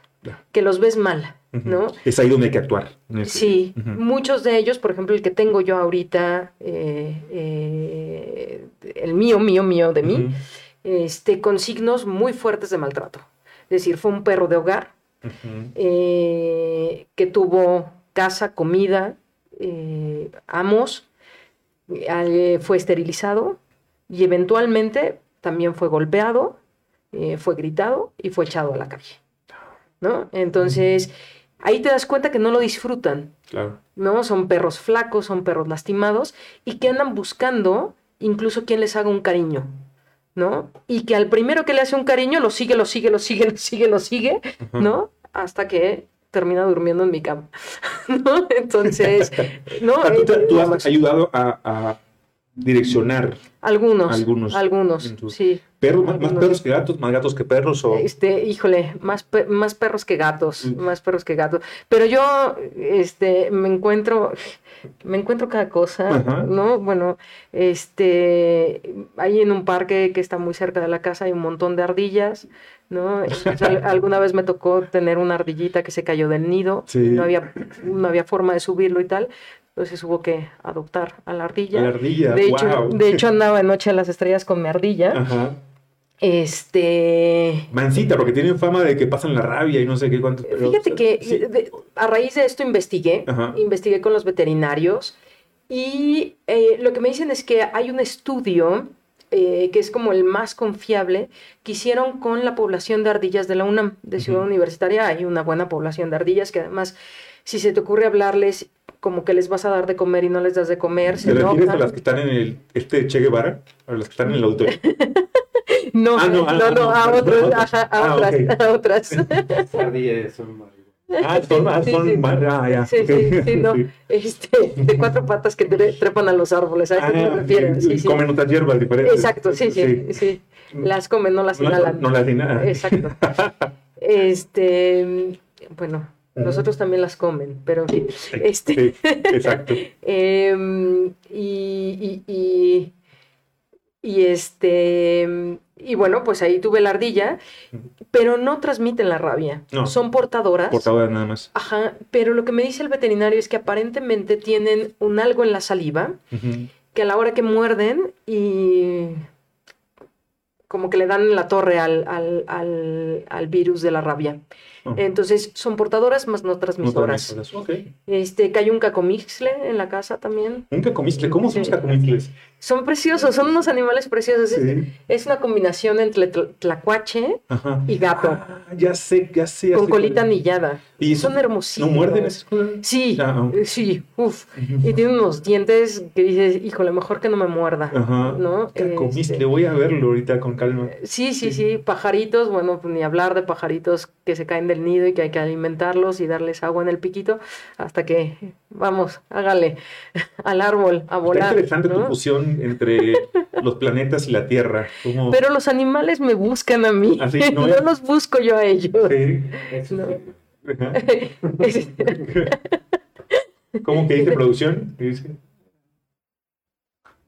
que los ves mal, ¿no? Es ahí donde hay que actuar. Sí, muchos de ellos, por ejemplo, el que tengo yo ahorita, eh, eh, el mío, mío, mío de mí, este, con signos muy fuertes de maltrato. Es decir, fue un perro de hogar eh, que tuvo casa, comida, eh, amos, eh, fue esterilizado y eventualmente también fue golpeado, fue gritado y fue echado a la calle. ¿no? Entonces, ahí te das cuenta que no lo disfrutan. ¿no? Son perros flacos, son perros lastimados y que andan buscando incluso quien les haga un cariño. ¿No? Y que al primero que le hace un cariño lo sigue, lo sigue, lo sigue, lo sigue, lo sigue, ¿no? Hasta que termina durmiendo en mi cama, ¿no? Entonces, ¿no? tú, has ayudado a, direccionar. Algunos, Algunos. algunos, sí. Perros, más, perros que gatos, más gatos que perros o... Este, híjole, más, pe- más perros que gatos, Mm. más perros que gatos. Pero yo, este, me encuentro, me encuentro cada cosa, Ajá. ¿no? Bueno, este, ahí en un parque que está muy cerca de la casa hay un montón de ardillas, ¿no? Entonces, alguna vez me tocó tener una ardillita que se cayó del nido, Sí. no había, no había forma de subirlo y tal. Entonces hubo que adoptar a la ardilla. La ardilla, De hecho, de hecho andaba en Noche de las Estrellas con mi ardilla. Ajá. Este, Mansita, porque tienen fama de que pasan la rabia y no sé qué cuántos. pero- Fíjate que sí. de- a raíz de esto investigué, Ajá. investigué con los veterinarios y eh, lo que me dicen es que hay un estudio eh, que es como el más confiable que hicieron con la población de ardillas de la UNAM, de Ciudad. Universitaria. Hay una buena población de ardillas que además, si se te ocurre hablarles como que les vas a dar de comer y no les das de comer, ¿Te refieres a las que están en el este Che Guevara? ¿A las que están en el auditorio? No, Ah, no, no, ah, no, no, a otros, ajá, a ah, otras, a otras. Ardillas son. Ah, son, ah, Sí, son sí. ah, ya. Sí, sí, sí, no. Sí. Este, de cuatro patas que tre- trepan a los árboles, ¿a eso me Ah, refiero? Sí, sí. Comen otras hierbas diferentes. Exacto, sí, sí, sí. Las comen, no las inhalan. no las inhalan. Exacto. Este, bueno, nosotros también las comen, pero en fin. Este, Sí, exacto. y, y, y, y este, y bueno, pues ahí tuve la ardilla, pero no transmiten la rabia. No. Son portadoras. Portadora nada más. Ajá, pero lo que me dice el veterinario es que aparentemente tienen un algo en la saliva que a la hora que muerden y como que le dan la torre al, al, al, al virus de la rabia. Oh. Entonces son portadoras más no No transmisoras. Ok. Este, cayó un cacomixle en la casa también. Un cacomixle. ¿Cómo son los Sí. cacomixles? Son preciosos, son unos animales preciosos. Es, Sí. es una combinación entre tl- tlacuache Ajá. y gato, Ah, ya sé, ya sé. ya con sé colita cuál anillada. ¿Y eso- Son hermosísimos. ¿No muerden esas? Sí, Ah, sí, uff. Y tiene unos dientes que dices, híjole, mejor que no me muerda. Ajá. ¿No? Cacomixle. Este, Voy a verlo ahorita con calma. Sí, sí, sí, pajaritos, bueno, pues ni hablar de pajaritos que se caen del nido y que hay que alimentarlos y darles agua en el piquito hasta que, vamos, hágale al árbol a Está volar. interesante tu fusión entre los planetas y la Tierra. ¿Cómo? Pero los animales me buscan a mí, ¿Ah, sí? no, ¿No es? los busco yo a ellos. Sí. Eso No. sí. Ajá. Es- ¿Cómo que dice producción? Dice-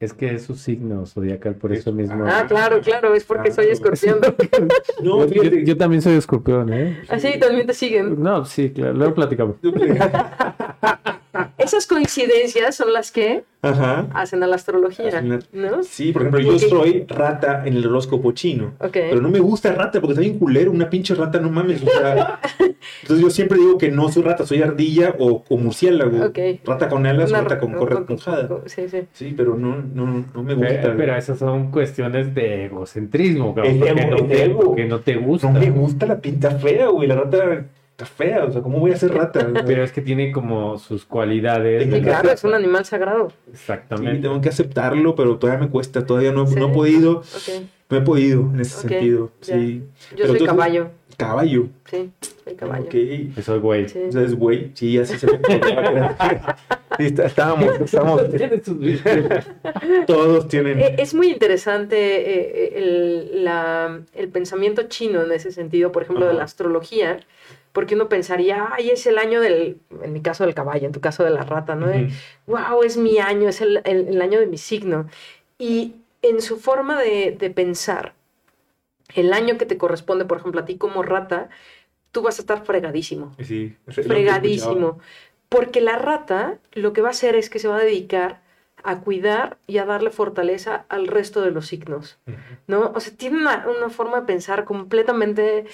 Es que es su signo zodiacal, por eso mismo. ah, claro, claro, es porque Ah, soy escorpión. No, Yo, yo- también soy escorpión, ¿eh? Así también te siguen. No, sí, claro, luego platicamos. Esas coincidencias son las que Ajá. hacen a la astrología, ¿no? Sí, por ejemplo, yo soy rata en el horóscopo chino. Ok. Pero no me gusta rata porque está bien culero, una pinche rata, no mames. o sea, entonces yo siempre digo que no soy rata, soy ardilla o, o murciélago. Rata con alas, Una rata ra- con correa esponjada. Sí, sí. Sí, pero no, no, no me gusta. Pero esas son cuestiones de egocentrismo, cabrón, ego, no ego. porque no te gusta. No me gusta la pinta fea, güey. La rata está fea. O sea, ¿cómo voy a ser rata? O sea, Pero es que tiene como sus cualidades. Sí, Sí, claro, es un animal sagrado. sí, Exactamente. tengo que aceptarlo, pero todavía me cuesta. Todavía no, Sí. no he podido. No he podido en ese sentido. Sí. Yo Pero soy entonces- caballo. Caballo. Sí, soy caballo. Ok. Que soy güey. Sí. O sea, es güey. Sí, así se ve. Sí, está- estábamos. Todos tienen. Eh, Es muy interesante eh, el, la- el pensamiento chino en ese sentido, por ejemplo, de la astrología, porque uno pensaría, ay, es el año del, en mi caso del caballo, en tu caso de la rata, ¿no? Wow, es mi año, es el, el- el año de mi signo. Y en su forma de, de pensar, el año que te corresponde, por ejemplo, a ti como rata, tú vas a estar fregadísimo, Sí, fregadísimo. Porque la rata lo que va a hacer es que se va a dedicar a cuidar y a darle fortaleza al resto de los signos. ¿no? O sea, tiene una, una forma de pensar completamente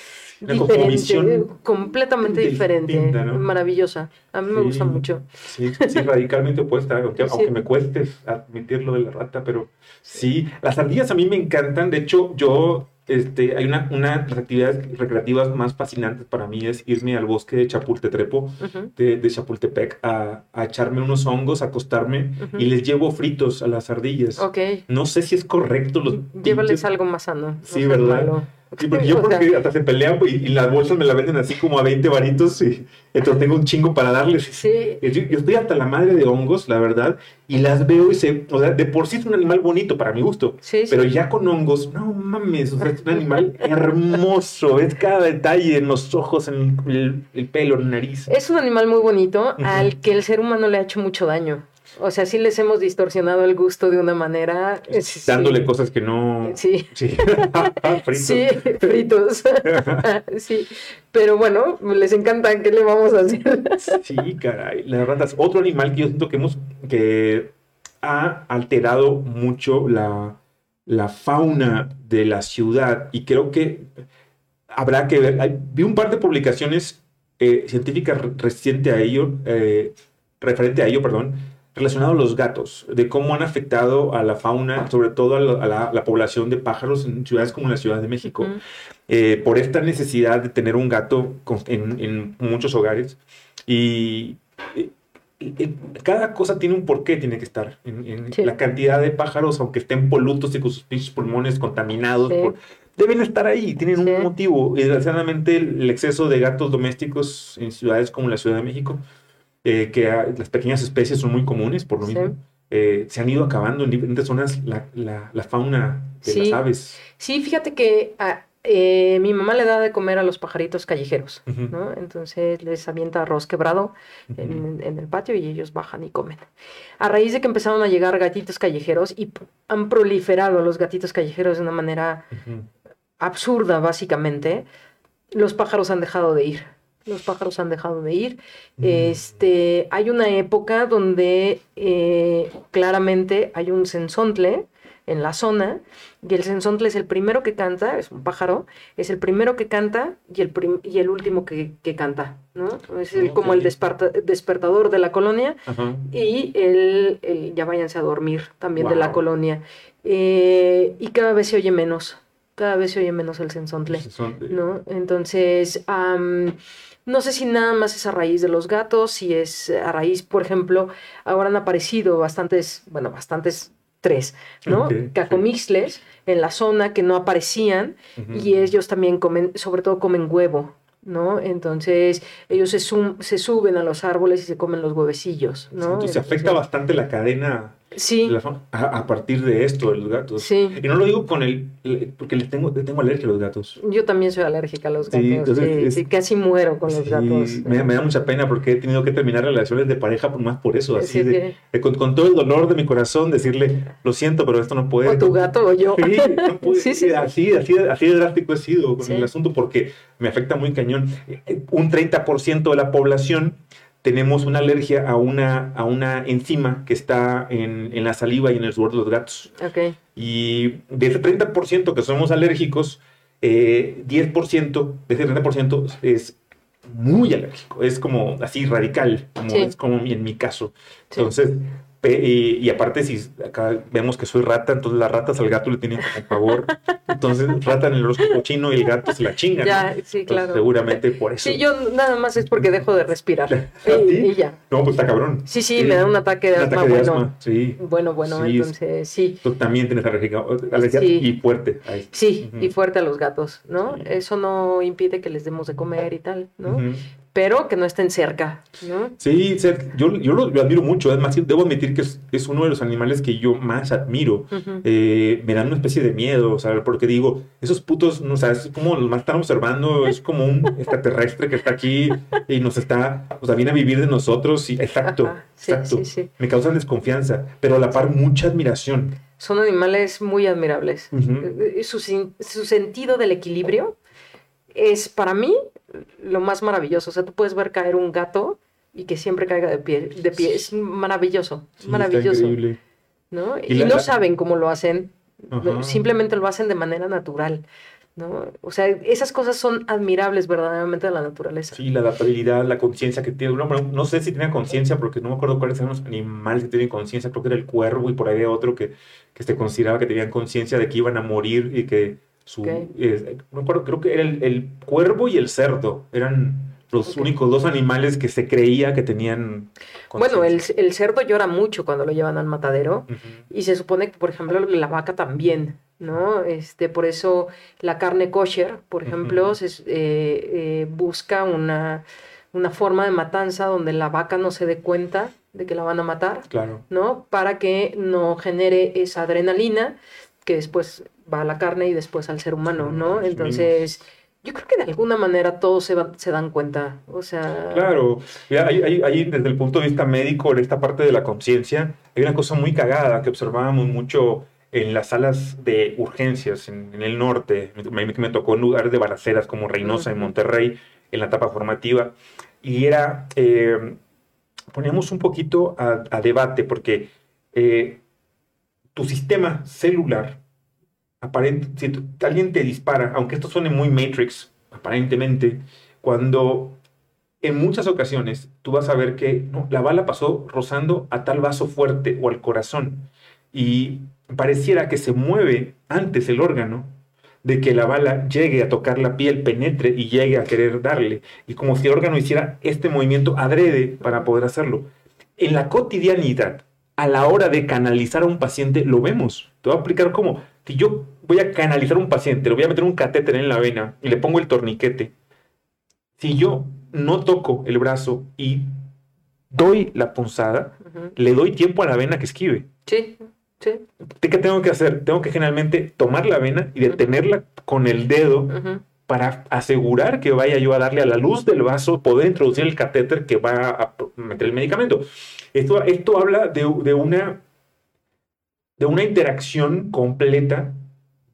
Una diferente, completamente diferente, distinta, ¿no? maravillosa. A mí me gusta mucho. Sí, sí, radicalmente opuesta, aunque, Sí. aunque me cueste admitirlo de la rata, pero sí, las ardillas a mí me encantan, de hecho yo, este, hay una, una de las actividades recreativas más fascinantes para mí es irme al bosque de Chapultetrepo, Ujú, de, de Chapultepec, a, a echarme unos hongos, a acostarme y les llevo fritos a las ardillas. Ok, No sé si es correcto los llévales pinches- algo más sano. no Sí, ¿verdad? malo. Sí, porque yo porque hasta se pelean y, y las bolsas me las venden así como a 20 varitos y entonces tengo un chingo para darles. Sí, Yo, yo estoy hasta la madre de hongos, la verdad, y las veo y se, o sea, de por sí es un animal bonito para mi gusto, sí, sí. pero ya con hongos, no mames, o sea, es un animal hermoso, es cada detalle en los ojos, en el, el pelo, en la nariz. Es un animal muy bonito al que el ser humano le ha hecho mucho daño. O sea, sí les hemos distorsionado el gusto de una manera. sí. Dándole cosas que no... Sí. Sí. Fritos. Sí, fritos. sí. Pero bueno, les encanta. ¿Qué le vamos a hacer? Sí, caray. Las ratas. Otro animal que yo siento que hemos que ha alterado mucho la, la fauna de la ciudad y creo que habrá que ver. hay- vi un par de publicaciones eh, científicas re- reciente a ello, eh, referente a ello, perdón, relacionado a los gatos, de cómo han afectado a la fauna, sobre todo a la, a la- la población de pájaros en ciudades como la Ciudad de México eh, por esta necesidad de tener un gato con- en, en muchos hogares. Y, eh, cada cosa tiene un porqué, tiene que estar. En, en Sí. La cantidad de pájaros, aunque estén polutos y con sus pinches pulmones contaminados, Sí. por- deben estar ahí, tienen Sí. un motivo. Y desgraciadamente el, el exceso de gatos domésticos en ciudades como la Ciudad de México, eh, que las pequeñas especies son muy comunes por lo Sí. mismo. eh, se han ido acabando en diferentes zonas la, la- la fauna de Sí. las aves. Sí, fíjate que ah, eh, mi mamá le da de comer a los pajaritos callejeros. ¿no? Entonces les avienta arroz quebrado en, en el patio y ellos bajan y comen. A raíz de que empezaron a llegar gatitos callejeros y han proliferado los gatitos callejeros de una manera absurda, básicamente, los pájaros han dejado de ir. Los pájaros han dejado de ir. Mm. Este, hay una época donde eh, claramente hay un sensontle en la zona y el sensontle es el primero que canta, es un pájaro, es el primero que canta y el, y el último que, que canta, ¿no? Es el- como el despertador de la colonia Ajá. y el, el ya váyanse a dormir también de la colonia. Eh, y cada vez se oye menos, cada vez se oye menos el sensontle, Son- ¿no? Entonces, no sé si nada más es a raíz de los gatos, si es a raíz, por ejemplo, ahora han aparecido bastantes, bueno, bastantes tres, ¿no? Ok, sí. Cacomixles en la zona que no aparecían y ellos también comen, sobre todo comen huevo, ¿no? Entonces ellos se, sum- se suben a los árboles y se comen los huevecillos, ¿no? Entonces se afecta bastante la cadena Sí, la a, a partir de esto de los gatos. sí. Y no lo digo con el, el- porque les tengo, tengo alergia a los gatos. Yo también soy alérgica a los gatos. Sí, Sí, entonces es- sí, casi muero con los gatos. me, me da mucha pena porque he tenido que terminar relaciones de pareja por más por eso, así Sí, de, con, con todo el dolor de mi corazón decirle, lo siento, pero esto no puede. O tu gato o yo. Sí, no puede- Sí, sí, sí. Así, así, así de drástico he sido con el asunto porque me afecta muy cañón. Un 30% de la población tenemos una alergia a una, a una enzima que está en, en la saliva y en el sudor de los gatos. Ok, Y de ese 30% que somos alérgicos, eh, 10% de ese 30% es muy alérgico. Es como así radical, como Sí. es como en mi caso. Sí. Entonces, y, y aparte, si acá vemos que soy rata, entonces las ratas al gato le tienen como favor. Entonces, rata en el horóscopo chino y el gato se la chinga. ¿no? ya, sí, Entonces, claro. seguramente por eso. Sí, yo nada más es porque dejo de respirar. ¿Ah, y, ya. No, pues está cabrón. Sí, sí, me da un ataque de Un asma. ataque de bueno, asma, sí. bueno, bueno, Sí, entonces sí. Tú también tienes alergia, alergia Sí. y fuerte. Ahí. Sí, y fuerte a los gatos, ¿no? Eso no impide que les demos de comer y tal, ¿no? Ujú. Pero que no estén cerca, ¿no? Sí, yo, yo lo, lo admiro mucho. Además, debo admitir que es, es uno de los animales que yo más admiro. Ujú. Eh, me dan una especie de miedo, o sea, porque digo, esos putos, no sabes, es como los más están observando, es como un extraterrestre que está aquí y nos está, o sea, viene a vivir de nosotros. Y, exacto, Ajá, sí, exacto. sí, sí. Me causan desconfianza, pero a la par mucha admiración. Son animales muy admirables. Ujú. Eh, Su, sin- su sentido del equilibrio es para mí lo más maravilloso. O sea, tú puedes ver caer un gato y que siempre caiga de pie. De pie. Es maravilloso, Sí, maravilloso. increíble. ¿no? Y Y, la- no saben cómo lo hacen, Ajá. simplemente lo hacen de manera natural. ¿no? O sea, esas cosas son admirables verdaderamente de la naturaleza. Sí, la adaptabilidad, la conciencia que tiene. No, no sé si tenía conciencia, porque no me acuerdo cuáles eran los animales que tienen conciencia. Creo que era el cuervo y por ahí había otro que, que se consideraba que tenían conciencia de que iban a morir y que su. Ok. eh, no acuerdo, creo que era el, el cuervo y el cerdo. Eran los únicos dos animales que se creía que tenían. Bueno, el, cerdo llora mucho cuando lo llevan al matadero y se supone que, por ejemplo, la vaca también, ¿no? Este, por eso la carne kosher, por ejemplo, se, eh, eh, busca una, una forma de matanza donde la vaca no se dé cuenta de que la van a matar, Claro. ¿no? Para que no genere esa adrenalina que después va a la carne y después al ser humano, ¿no? Entonces, yo creo que de alguna manera todos se, van- se dan cuenta, o sea... Claro, Mira, desde el punto de vista médico, en esta parte de la conciencia, hay una cosa muy cagada que observábamos mucho en las salas de urgencias en, en el norte. Me, me- tocó en lugares de balaceras como Reynosa en Ujú. Monterrey, en la etapa formativa, y era, eh, poníamos un poquito a, a debate porque eh, tu sistema celular, aparente, si alguien te dispara, aunque esto suene muy Matrix, aparentemente, cuando en muchas ocasiones tú vas a ver que la bala pasó rozando a tal vaso fuerte o al corazón y pareciera que se mueve antes el órgano de que la bala llegue a tocar la piel, penetre y llegue a querer darle. Y como si el órgano hiciera este movimiento adrede para poder hacerlo. En la cotidianidad, a la hora de canalizar a un paciente, lo vemos. Te voy a explicar cómo. Si yo voy a canalizar a un paciente, le voy a meter un catéter en la vena y le pongo el torniquete, si yo no toco el brazo y doy la punzada, le doy tiempo a la vena que esquive. Sí, sí. ¿Qué tengo que hacer? Tengo que generalmente tomar la vena y detenerla con el dedo para asegurar que vaya yo a darle a la luz del vaso, poder introducir el catéter que va a meter el medicamento. Esto, esto habla de, de una, de una interacción completa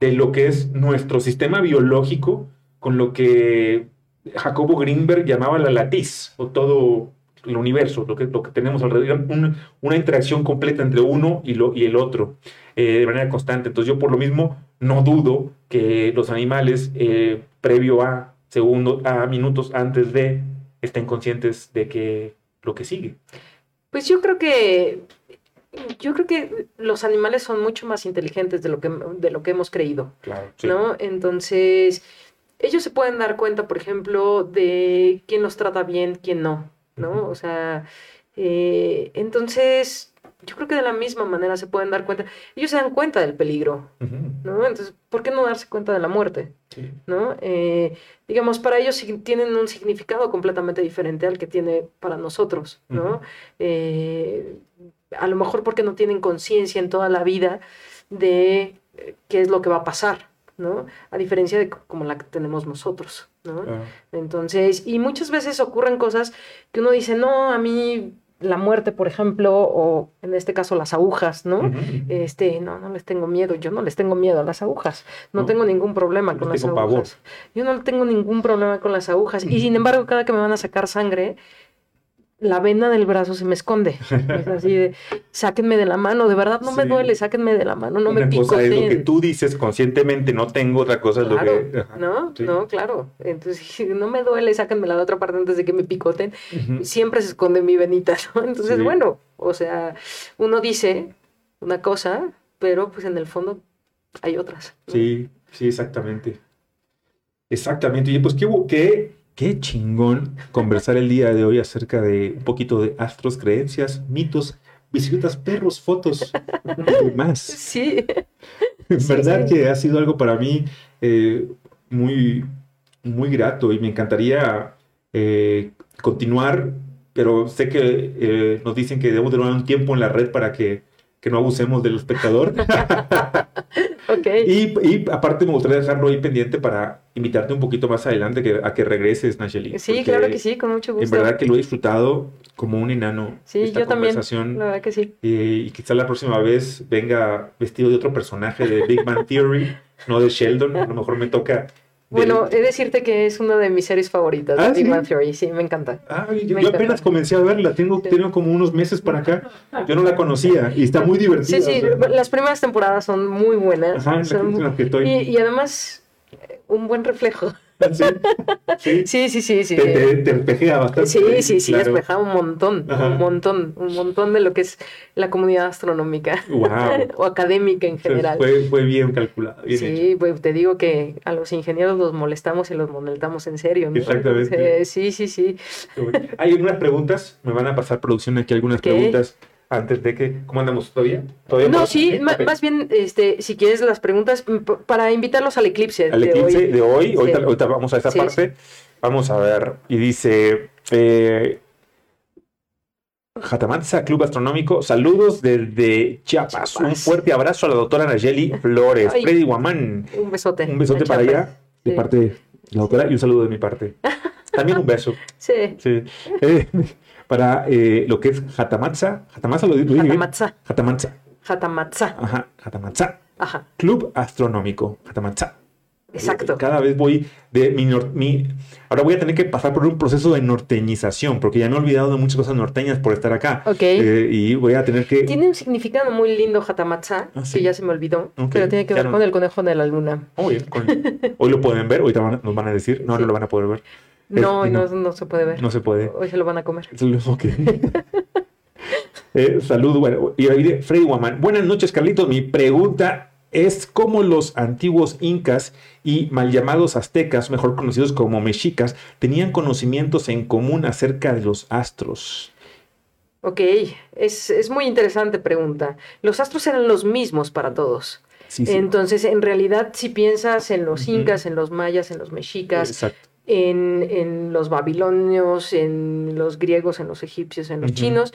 de lo que es nuestro sistema biológico con lo que Jacobo Greenberg llamaba la latiz, o todo el universo, lo que, lo que tenemos alrededor, un- una interacción completa entre uno y, lo, y el otro, eh, de manera constante. Entonces yo por lo mismo no dudo que los animales, eh, previo a segundos, a minutos antes de, estén conscientes de que lo que sigue. Pues yo creo que yo creo que los animales son mucho más inteligentes de lo que, de lo que hemos creído, Claro. ¿no? Entonces, ellos se pueden dar cuenta, por ejemplo, de quién los trata bien, quién no, ¿no? O sea, eh, entonces, yo creo que de la misma manera se pueden dar cuenta. Ellos se dan cuenta del peligro, ¿no? Entonces, ¿por qué no darse cuenta de la muerte? ¿no? Eh, digamos, para ellos sí tienen un significado completamente diferente al que tiene para nosotros, ¿no? Eh, a lo mejor porque no tienen conciencia en toda la vida de eh, qué es lo que va a pasar, ¿no? A diferencia de como la que tenemos nosotros, ¿no? Claro. Entonces, y muchas veces ocurren cosas que uno dice, no, a mí la muerte, por ejemplo, o en este caso las agujas, ¿no? Este, no, no les tengo miedo, yo no les tengo miedo a las agujas, no, No, tengo ningún problema con las agujas. Yo no tengo ningún problema con las agujas. Y sin embargo, cada que me van a sacar sangre, la vena del brazo se me esconde. Es así de, sáquenme de la mano, de verdad no me duele, sáquenme de la mano, no me Una cosa es lo que tú dices conscientemente, no tengo, otra cosa es Claro, lo que... Ajá. ¿no? Sí. No, claro. Entonces, no me duele, sáquenme la otra parte antes de que me picoten. Siempre se esconde mi venita, ¿no? Entonces, Sí. bueno, o sea, uno dice una cosa, pero pues en el fondo hay otras. ¿no? Sí, sí, exactamente. Exactamente. Y pues qué, qué, qué chingón conversar el día de hoy acerca de un poquito de astros, creencias, mitos, bicicletas, perros, fotos y más. Sí, En verdad sí. que ha sido algo para mí eh, muy, muy grato y me encantaría eh, continuar, pero sé que eh, nos dicen que debemos durar un tiempo en la red para que, que no abusemos del espectador. ok. Y, y aparte me gustaría dejarlo ahí pendiente para invitarte un poquito más adelante que, a que regreses, Nacheli. Sí, claro que sí, con mucho En gusto. verdad que lo he disfrutado como un enano Sí, esta yo también, conversación. La verdad que sí. Eh, y quizá la próxima vez venga vestido de otro personaje de Big Bang Theory, no de Sheldon. A lo mejor me toca. Bueno, he de decirte que es una de mis series favoritas, ¿Ah, Big sí? Bang Theory, sí, me encanta. Ay, yo, me yo encanta. apenas comencé a verla, tengo, tengo como unos meses para acá. Yo no la conocía y está muy divertida. Sí, sí, o sea. las primeras temporadas son muy buenas. Ajá, son que- estoy. y, y además, eh, un buen reflejo. Sí, sí. Sí, sí, sí, sí. Te, te, bastante. Sí, sí, sí, claro. despeja un montón, Ajá. un montón, un montón de lo que es la comunidad astronómica Wow. o académica en general. Fue, fue bien calculado, bien hecho. Sí, pues te digo que a los ingenieros los molestamos y los molestamos en serio, ¿no? Exactamente. Entonces, sí, sí, sí. Hay unas preguntas, me van a pasar producción aquí algunas preguntas. Antes de que... ¿Cómo andamos todavía? ¿Todavía No, sí, más bien, este, si quieres las preguntas, mm, para invitarlos al eclipse. Al de eclipse hoy. de hoy, Sí. ahorita, ahorita vamos a esa Sí, parte. Vamos a ver. Y dice... Eh, Club Astronómico, saludos desde Chiapas. Un fuerte abrazo a la doctora Nayeli Flores. Ay. Freddy Guamán, Un besote. un besote para Chiapas. allá, de Sí. parte de la doctora, y un saludo de mi parte. También un beso. Sí, Sí. Eh, para eh, lo que es Jatamatza. Jatamatza lo digo bien. Jatamatza. Jatamatza. Jatamatza. Ajá, Jatamatza. Ajá, Club Astronómico. Jatamatza. exacto. Cada vez voy de mi, mi- Ahora voy a tener que pasar por un proceso de norteñización, porque ya me he olvidado de muchas cosas norteñas por estar acá. Ok. Eh, y voy a tener que. Tiene un significado muy lindo Jatamatza, Ah, sí. que ya se me olvidó, Ok, pero tiene que ver no- con el conejo de la luna. Con- Hoy lo pueden ver, van a- nos van a decir. No, no Sí. lo van a poder ver. No, Este, no, no. se puede ver. No se puede. Hoy se lo van a comer. Ok. Eh, salud, bueno, y ahí de Freddy Guamán. Buenas noches, Carlitos. Mi pregunta es cómo los antiguos incas y mal llamados aztecas, mejor conocidos como mexicas, tenían conocimientos en común acerca de los astros. Ok, es, es muy interesante pregunta. Los astros eran los mismos para todos. Sí, sí. Entonces, en realidad, si piensas en los incas, en los mayas, en los mexicas, Exacto. En, en los babilonios, en los griegos, en los egipcios, en los chinos,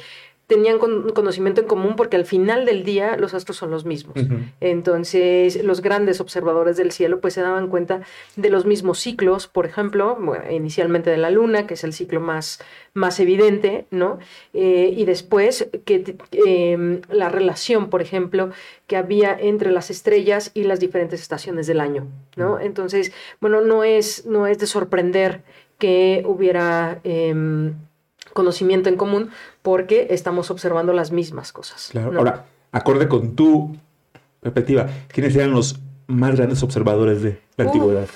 tenían con- conocimiento en común porque al final del día los astros son los mismos. Entonces, los grandes observadores del cielo pues se daban cuenta de los mismos ciclos, por ejemplo, bueno, inicialmente de la luna, que es el ciclo más, más evidente, ¿no? Eh, y después que eh, la relación, por ejemplo, que había entre las estrellas y las diferentes estaciones del año, ¿no? Entonces, bueno, no es, no es de sorprender que hubiera em, conocimiento en común porque estamos observando las mismas cosas. Claro. ¿no? Ahora, acorde con tu perspectiva, ¿quiénes eran los más grandes observadores de la antigüedad?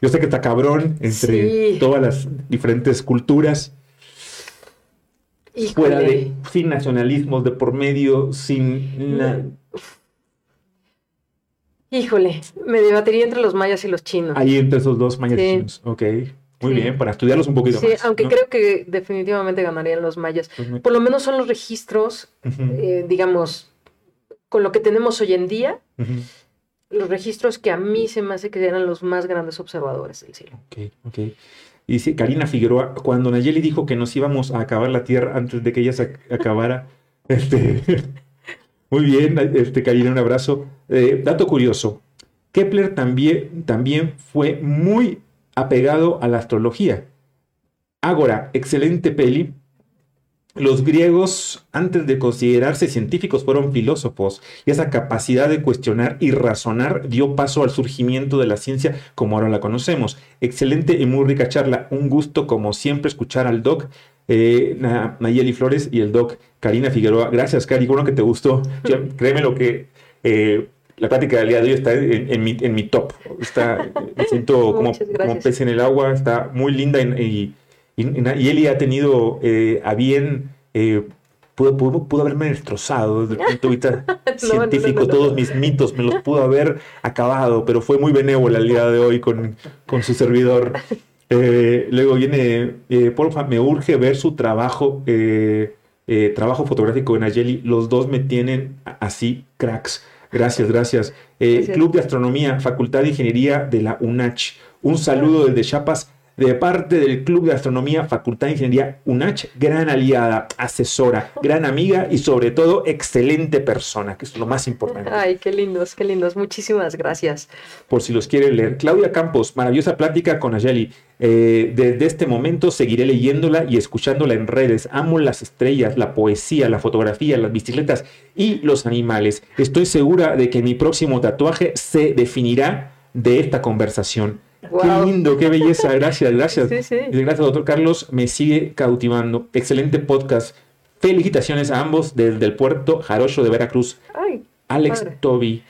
Yo sé que está cabrón entre Sí. todas las diferentes culturas, fuera de sin nacionalismos de por medio, sin na- Híjole, me debatería entre los mayas y los chinos. ahí entre esos dos mayas Sí. chinos. Ok, muy Sí. bien, para estudiarlos un poquito Sí, más. aunque ¿no? creo que definitivamente ganarían los mayas. Por lo menos son los registros, eh, digamos, con lo que tenemos hoy en día, los registros que a mí se me hace que eran los más grandes observadores del cielo. Ok, ok. Y dice Karina Figueroa, cuando Nayeli dijo que nos íbamos a acabar la tierra antes de que ella se ac- acabara, este, muy bien, este, Karina, un abrazo. Eh, dato curioso, Kepler también, también fue muy apegado a la astrología. Ágora, excelente peli. Los griegos, antes de considerarse científicos, fueron filósofos, y esa capacidad de cuestionar y razonar dio paso al surgimiento de la ciencia como ahora la conocemos. Excelente y muy rica charla. Un gusto, como siempre, escuchar al doc eh, Na- Nayeli Flores y el doc Karina Figueroa. Gracias, Cari, bueno que te gustó. Ya, créeme lo que eh, la plática del día de hoy está en, en mi, en mi top. Está, me siento como, como pez en el agua, está muy linda y, y, Eli ha tenido eh, a bien, eh, pudo, pudo, pudo haberme destrozado desde el punto de vista no, científico, no, no. todos mis mitos me los pudo haber acabado, pero fue muy benévola el día de hoy con, con su servidor. Eh, luego viene, porfa, me urge ver su trabajo, trabajo fotográfico en Ayeli. Los dos me tienen así cracks. Gracias, gracias. Eh, Gracias. Club de Astronomía, Facultad de Ingeniería de la UNACH. Un saludo desde Chiapas de parte del Club de Astronomía, Facultad de Ingeniería UNACH. Gran aliada, asesora, gran amiga y sobre todo excelente persona, que es lo más importante Ay, qué lindos, qué lindos. Muchísimas gracias. por si los quieren leer. Claudia Campos, maravillosa plática con Ayeli. Eh, desde este momento seguiré leyéndola y escuchándola en redes. Amo las estrellas, la poesía, la fotografía, las bicicletas y los animales. Estoy segura de que mi próximo tatuaje se definirá de esta conversación. Qué lindo, qué belleza. Gracias, gracias. Sí, Gracias, doctor Carlos. Me sigue cautivando. Excelente podcast. Felicitaciones a ambos desde el puerto Jarocho de Veracruz. Ay, Alex Padre. Toby,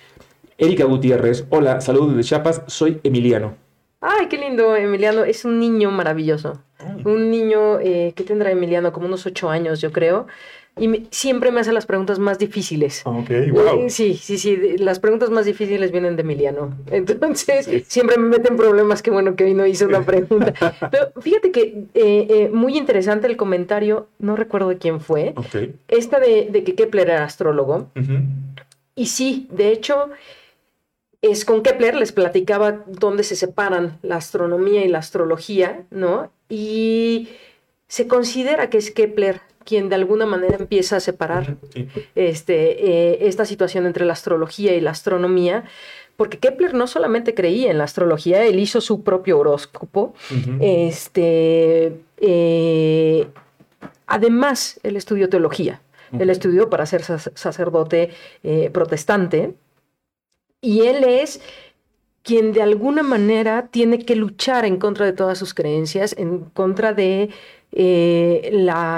Erika Gutiérrez, hola, saludos desde Chiapas, soy Emiliano. ay, qué lindo, Emiliano. Es un niño maravilloso. Un niño eh, que tendrá Emiliano como unos ocho años, yo creo. Y me- siempre me hace las preguntas más difíciles. Ok, wow. Eh, Sí, sí, sí. Las preguntas más difíciles vienen de Emiliano. Entonces, siempre me meten problemas. Qué bueno que hoy no hice una pregunta. Pero fíjate que eh, eh, muy interesante el comentario, no recuerdo de quién fue, Ok. esta de, de que Kepler era astrólogo. Y sí, de hecho, es con Kepler les platicaba dónde se separan la astronomía y la astrología, ¿no? Y se considera que es Kepler quien de alguna manera empieza a separar Sí. este, eh, esta situación entre la astrología y la astronomía, porque Kepler no solamente creía en la astrología, él hizo su propio horóscopo. Este, eh, además, él estudió teología. Él Ok. estudió para ser sac- sacerdote eh, protestante. Y él es quien de alguna manera tiene que luchar en contra de todas sus creencias, en contra de eh,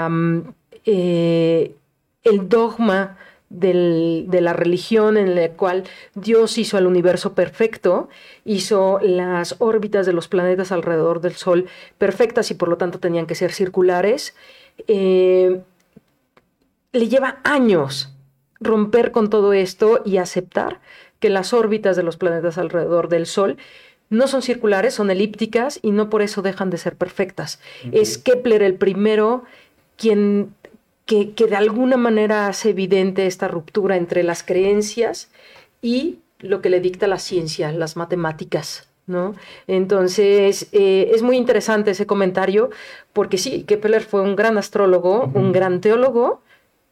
mm, eh, el dogma de la religión en la cual Dios hizo al universo perfecto, hizo las órbitas de los planetas alrededor del Sol perfectas y por lo tanto tenían que ser circulares. Eh, le lleva años romper con todo esto y aceptar que las órbitas de los planetas alrededor del Sol no son circulares, son elípticas y no por eso dejan de ser perfectas. Es Kepler el primero quien que, que de alguna manera hace evidente esta ruptura entre las creencias y lo que le dicta la ciencia, las matemáticas. ¿No? Entonces, eh, es muy interesante ese comentario, porque sí, Kepler fue un gran astrólogo, un gran teólogo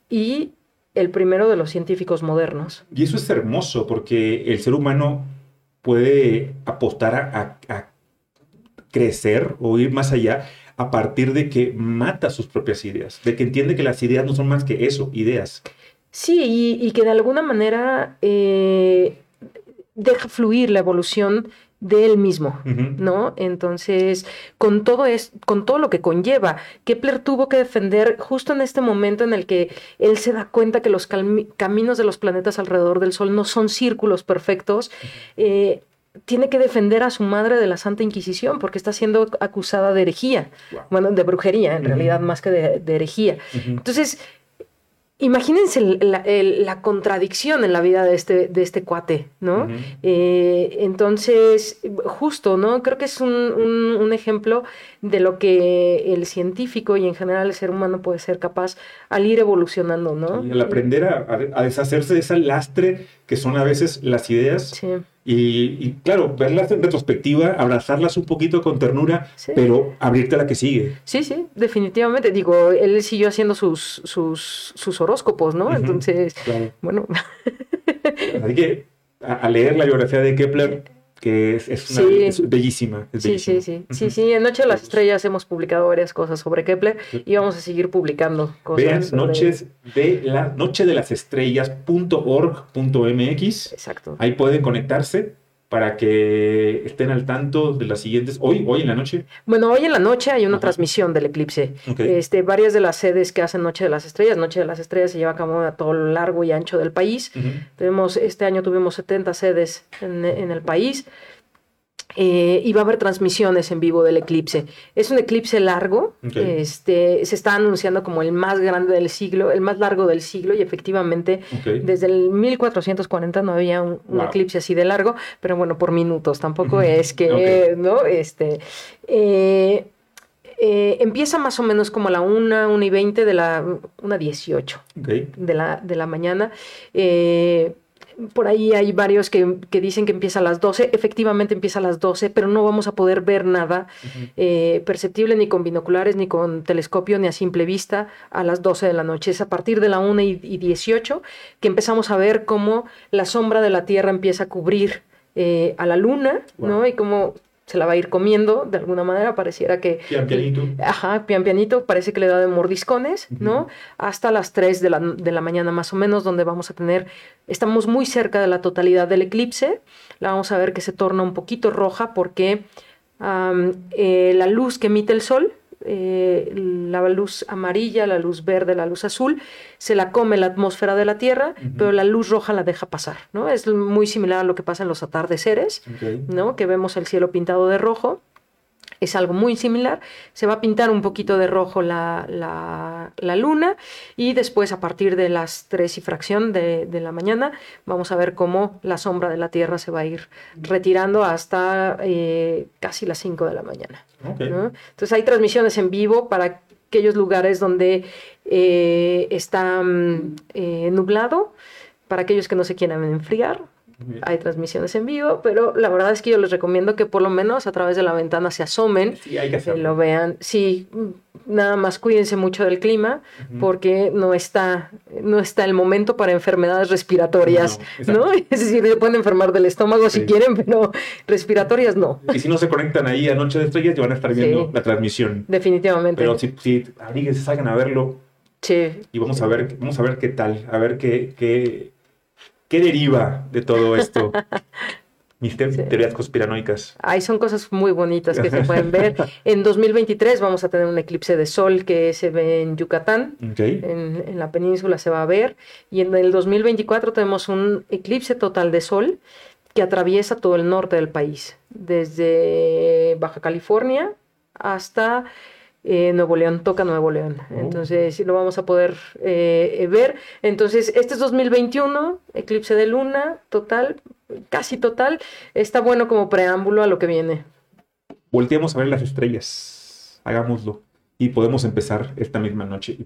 y el primero de los científicos modernos. Y eso es hermoso porque el ser humano puede apostar a, crecer o ir más allá a partir de que mata sus propias ideas, de que entiende que las ideas no son más que eso, ideas. Sí, y, y que de alguna manera eh, deja fluir la evolución de él mismo. ¿no? Entonces, con todo es, con todo lo que conlleva, Kepler tuvo que defender justo en este momento en el que él se da cuenta que los caminos de los planetas alrededor del Sol no son círculos perfectos. eh, tiene que defender a su madre de la Santa Inquisición porque está siendo acusada de herejía, Wow. bueno, de brujería en realidad más que de, de herejía. Entonces, imagínense la, contradicción en la vida de este, de este cuate, ¿no? Eh, entonces, justo, ¿no? Creo que es un, un- un ejemplo de lo que el científico y en general el ser humano puede ser capaz al ir evolucionando, ¿no? Y al aprender a, a- a deshacerse de ese lastre que son a veces las ideas Sí, y, y, claro, verlas en retrospectiva, abrazarlas un poquito con ternura, Sí. pero abrirte a la que sigue. sí, sí, definitivamente. Digo, él siguió haciendo sus, sus, sus horóscopos, ¿no? Entonces, Claro. bueno, Así que a, a leer la biografía de Kepler, que es, es una- Sí. es bellísima. es sí, sí, sí. Sí, sí, en Noche de las Estrellas hemos publicado varias cosas sobre Kepler y vamos a seguir publicando cosas. Vean sobre- noches de la noche de las estrellas.org.mx. Exacto. Ahí pueden conectarse para que estén al tanto de las siguientes. Hoy, hoy en la noche. Bueno, hoy en la noche hay una Ajá. transmisión del eclipse. Este, varias de las sedes que hacen Noche de las Estrellas, Noche de las Estrellas se lleva a cabo a todo lo largo y ancho del país. Tenemos, este año tuvimos 70 sedes en, en el país. Eh, y va a haber transmisiones en vivo del eclipse. Es un eclipse largo, este, se está anunciando como el más grande del siglo, el más largo del siglo, y efectivamente Ok. desde el 1440 no había un, un Wow. eclipse así de largo, pero bueno, por minutos, tampoco es que, ¿no? Este, eh, eh, empieza más o menos como a la 1, 1 y 20 de la, 1 18 Ok. de la, de la mañana. Eh, por ahí hay varios que, que dicen que empieza a las 12, efectivamente empieza a las 12, pero no vamos a poder ver nada eh, perceptible ni con binoculares, ni con telescopio, ni a simple vista a las 12 de la noche. Es a partir de la 1 y, y 18 que empezamos a ver cómo la sombra de la Tierra empieza a cubrir eh, a la Luna, ¿no? Y cómo se la va a ir comiendo, de alguna manera pareciera que... Pian pianito. Ajá, pian pianito, parece que le da de mordiscones, ¿no? Hasta las 3 de la, de la mañana más o menos, donde vamos a tener, estamos muy cerca de la totalidad del eclipse, la vamos a ver que se torna un poquito roja porque eh, la luz que emite el sol, eh, la luz amarilla, la luz verde, la luz azul, se la come la atmósfera de la Tierra, pero la luz roja la deja pasar, ¿no? Es muy similar a lo que pasa en los atardeceres. ¿no? Que vemos el cielo pintado de rojo. Es algo muy similar. Se va a pintar un poquito de rojo la, la, la luna y después a partir de las 3 y fracción de, de, la mañana vamos a ver cómo la sombra de la Tierra se va a ir retirando hasta eh, casi las 5 de la mañana. Entonces hay transmisiones en vivo para aquellos lugares donde eh, está mm, eh, nublado, para aquellos que no se quieran enfriar, bien. hay transmisiones en vivo, pero la verdad es que yo les recomiendo que por lo menos a través de la ventana se asomen, Sí, hay que que hacerlo. lo vean. Sí, nada más cuídense mucho del clima, porque no está, no está el momento para enfermedades respiratorias, No. Es decir, se pueden enfermar del estómago si quieren, pero respiratorias no, Y si no se conectan ahí a Noche de Estrellas, ya van a estar viendo Sí. la transmisión. definitivamente. Pero si, si abríguense, salgan a verlo Sí, y vamos a ver, vamos a ver qué tal, a ver qué, qué, qué deriva de todo esto. Mis te- Sí. teorías conspiranoicas. Ahí son cosas muy bonitas que se pueden ver. En 2023 vamos a tener un eclipse de sol que se ve en Yucatán, en la península se va a ver. Y en el 2024 tenemos un eclipse total de sol que atraviesa todo el norte del país, desde Baja California hasta eh, Nuevo León, toca Nuevo León. Oh. Entonces sí lo vamos a poder eh, eh, ver. Entonces este es 2021, eclipse de luna total, casi total. Está bueno como preámbulo a lo que viene. Volteemos a ver las estrellas. Hagámoslo. Y podemos empezar esta misma noche.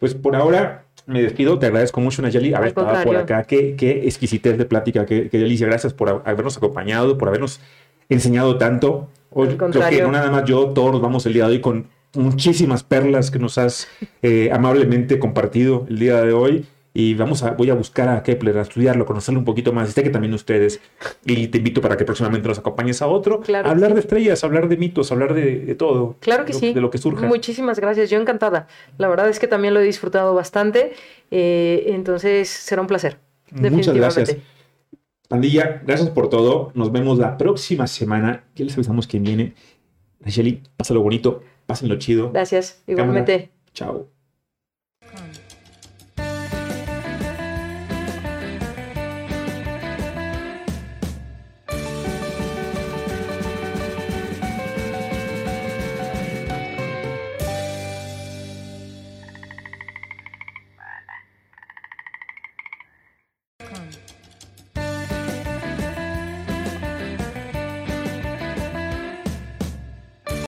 Pues por ahora me despido. Te agradezco mucho, Nayeli, haber estado por acá. Qué, qué exquisitez de plática, qué, qué delicia. Gracias por ha- habernos acompañado, por habernos enseñado tanto. Hoy, creo que no nada más yo, todos nos vamos el día de hoy con muchísimas perlas que nos has eh, amablemente compartido el día de hoy. Y vamos a, voy a buscar a Kepler, a estudiarlo, a conocerlo un poquito más. Y sé que también ustedes. Y te invito para que próximamente nos acompañes a otro. Claro hablar sí. de estrellas, hablar de mitos, hablar de, de todo. Claro que lo- sí. De lo que surja. Muchísimas gracias, yo encantada. La verdad es que también lo he disfrutado bastante. eh, entonces será un placer. Muchas gracias. Pandilla, gracias por todo. Nos vemos la próxima semana. Ya les avisamos quién viene. Nacheli, pásalo bonito, pásenlo chido. Gracias, igualmente. Chao.